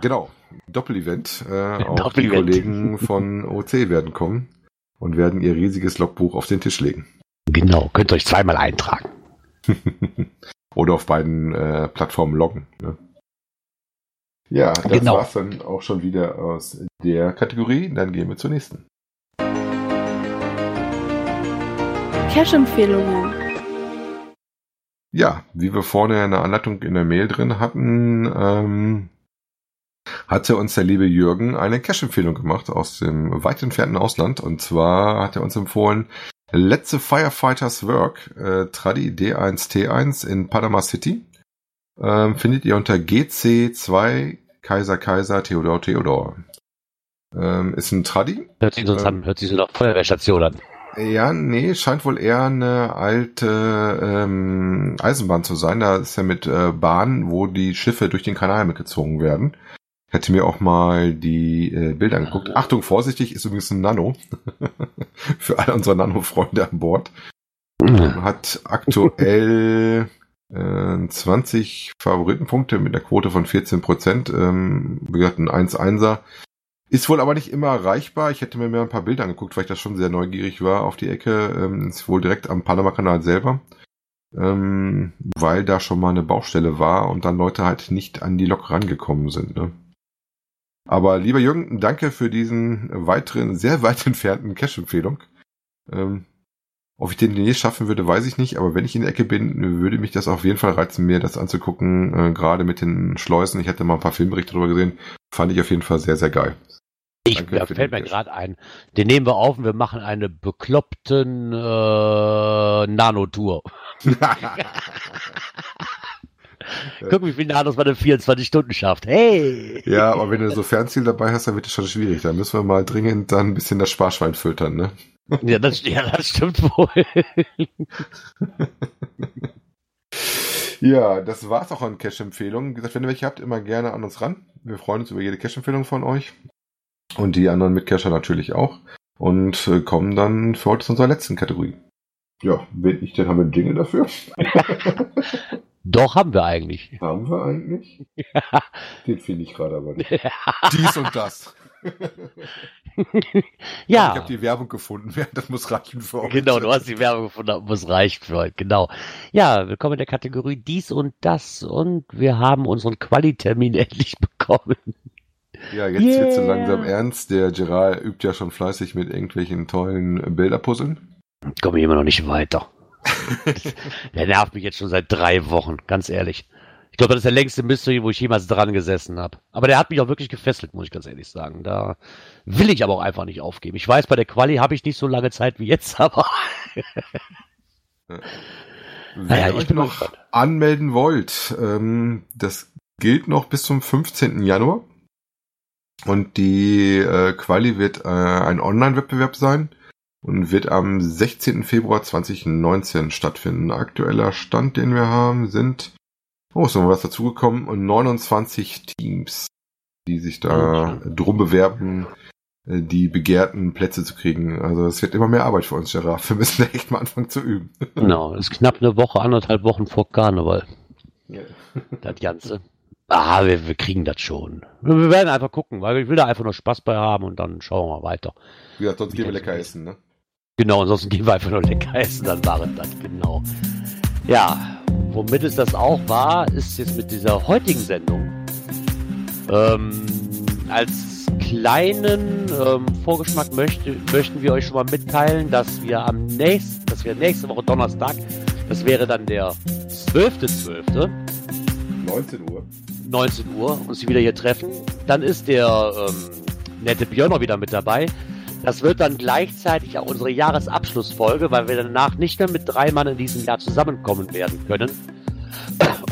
Genau, Doppelevent. Äh, (laughs) auch Doppel die Kollegen von OC werden kommen und werden ihr riesiges Logbuch auf den Tisch legen. Genau, könnt ihr euch zweimal eintragen. Oder auf beiden äh, Plattformen loggen. Ne? Ja, das genau. war's dann auch schon wieder aus der Kategorie. Dann gehen wir zur nächsten. Cash-Empfehlungen. Ja, wie wir vorne in der Anleitung in der Mail drin hatten, ähm, hatte uns der liebe Jürgen eine Cash-Empfehlung gemacht aus dem weit entfernten Ausland. Und zwar hat er uns empfohlen, Let's Firefighters Work, äh, Tradi D1T1 in Panama City. Ähm, findet ihr unter GC2 Kaiser Kaiser Theodor Theodor. Ähm, ist ein Tradi. Hört sich, ähm, hört sich so nach Feuerwehrstation an. Ja, nee, scheint wohl eher eine alte ähm, Eisenbahn zu sein. Da ist ja mit äh, Bahn, wo die Schiffe durch den Kanal mitgezogen werden. Hätte mir auch mal die äh, Bilder angeguckt. Achtung, vorsichtig, ist übrigens ein Nano. (laughs) Für alle unsere Nano-Freunde an Bord. hat aktuell äh, 20 Favoritenpunkte mit einer Quote von 14 Prozent. Ähm, wie gesagt, ein 1-1er. Ist wohl aber nicht immer erreichbar. Ich hätte mir mehr ein paar Bilder angeguckt, weil ich da schon sehr neugierig war auf die Ecke. Ähm, ist wohl direkt am Panama-Kanal selber. Ähm, weil da schon mal eine Baustelle war und dann Leute halt nicht an die Lok rangekommen sind. Ne? Aber lieber Jürgen, danke für diesen weiteren, sehr weit (laughs) entfernten Cash-Empfehlung. Ähm, ob ich den je schaffen würde, weiß ich nicht, aber wenn ich in der Ecke bin, würde mich das auf jeden Fall reizen, mir das anzugucken, äh, gerade mit den Schleusen. Ich hatte mal ein paar Filmberichte darüber gesehen, fand ich auf jeden Fall sehr, sehr geil. Ich, da fällt mir gerade ein, den nehmen wir auf und wir machen eine bekloppten äh, Nanotour. (laughs) (laughs) Guck, wie viel Nanos man in 24 Stunden schafft. Hey! Ja, aber wenn du so Fernziel dabei hast, dann wird es schon schwierig. Da müssen wir mal dringend dann ein bisschen das Sparschwein filtern, ne? Ja, das, ja, das stimmt wohl. (laughs) ja, das war's auch an Cash-Empfehlungen. Wie gesagt, wenn ihr welche habt, immer gerne an uns ran. Wir freuen uns über jede Cash-Empfehlung von euch. Und die anderen Mitcacher natürlich auch. Und äh, kommen dann für heute zu unserer letzten Kategorie. Ja, bin ich denn, haben wir einen Jingle dafür? (laughs) Doch, haben wir eigentlich. (laughs) Haben wir eigentlich? Ja. Den finde ich gerade aber nicht. Dies und das. (laughs) ja. Ich habe die Werbung gefunden. (laughs) Das muss reichen für heute. Genau, du hast die Werbung gefunden, das muss reichen für heute. Genau. Ja, willkommen in der Kategorie dies und das und wir haben unseren Qualitermin endlich bekommen. Ja, jetzt yeah. wird so langsam ernst. Der Gerard übt ja schon fleißig mit irgendwelchen tollen Bilderpuzzeln. Komme ich immer noch nicht weiter. (laughs) der nervt mich jetzt schon seit drei Wochen, ganz ehrlich. Ich glaube, das ist der längste Mystery, wo ich jemals dran gesessen habe. Aber der hat mich auch wirklich gefesselt, muss ich ganz ehrlich sagen. Da will ich aber auch einfach nicht aufgeben. Ich weiß, bei der Quali habe ich nicht so lange Zeit wie jetzt, (laughs) aber. Wenn naja, ihr euch noch anmelden wollt, ähm, das gilt noch bis zum 15. Januar. Und die äh, Quali wird äh, ein Online-Wettbewerb sein und wird am 16. Februar 2019 stattfinden. Aktueller Stand, den wir haben, sind, oh, ist noch was dazugekommen, 29 Teams, die sich da okay. drum bewerben, äh, die begehrten Plätze zu kriegen. Also es wird immer mehr Arbeit für uns, Gerard. Wir müssen (laughs) echt mal anfangen zu üben. Genau, es ist knapp eine Woche, anderthalb Wochen vor Karneval. Ja. (laughs) Das Ganze. Ah, wir, wir kriegen das schon. Wir werden einfach gucken, weil ich will da einfach nur Spaß bei haben und dann schauen wir weiter. Ja, sonst gehen wir lecker essen, ne? Genau, ansonsten gehen wir einfach nur lecker essen, dann war es das, genau. Ja, womit es das auch war, ist jetzt mit dieser heutigen Sendung ähm, als kleinen ähm, Vorgeschmack möchte, möchten wir euch schon mal mitteilen, dass wir am nächsten, dass wir nächste Woche Donnerstag, das wäre dann der 12.12. .12., 19 Uhr. 19 Uhr uns wieder hier treffen. Dann ist der ähm, nette Björn noch wieder mit dabei. Das wird dann gleichzeitig auch unsere Jahresabschlussfolge, weil wir danach nicht mehr mit drei Mann in diesem Jahr zusammenkommen werden können.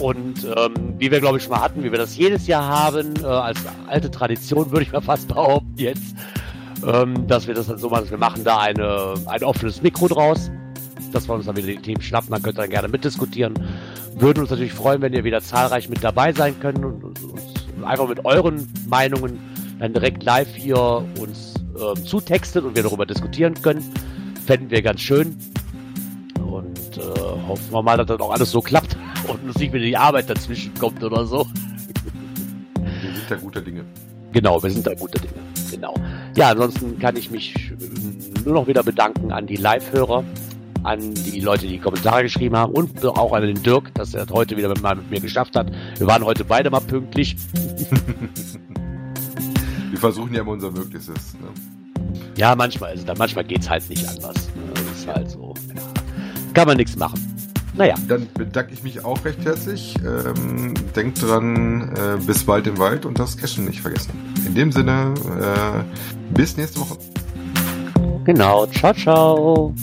Und ähm, wie wir, glaube ich, schon mal hatten, wie wir das jedes Jahr haben, äh, als alte Tradition, würde ich mal fast behaupten jetzt, ähm, dass wir das dann so machen, wir machen da eine, ein offenes Mikro draus, dass wir uns dann wieder die Themen schnappen, dann könnt ihr dann gerne mitdiskutieren. Würden uns natürlich freuen, wenn ihr wieder zahlreich mit dabei sein könnt und uns einfach mit euren Meinungen dann direkt live hier uns äh, zutextet und wir darüber diskutieren können. Fänden wir ganz schön. Und äh, hoffen wir mal, dass das auch alles so klappt und uns nicht wieder die Arbeit dazwischen kommt oder so. Wir sind da guter Dinge. Genau, wir sind da guter Dinge. Genau. Ja, ansonsten kann ich mich nur noch wieder bedanken an die Live-Hörer, an die Leute, die Kommentare geschrieben haben und auch an den Dirk, dass er heute wieder mal mit mir geschafft hat. Wir waren heute beide mal pünktlich. (laughs) Versuchen ja immer unser Möglichstes. Ne? Ja, manchmal, also, manchmal geht's halt nicht anders. Ne? Das ist halt so. Kann man nichts machen. Naja. Dann bedanke ich mich auch recht herzlich. Ähm, denkt dran, äh, bis bald im Wald und das Cashen nicht vergessen. In dem Sinne, äh, bis nächste Woche. Genau. Ciao, ciao.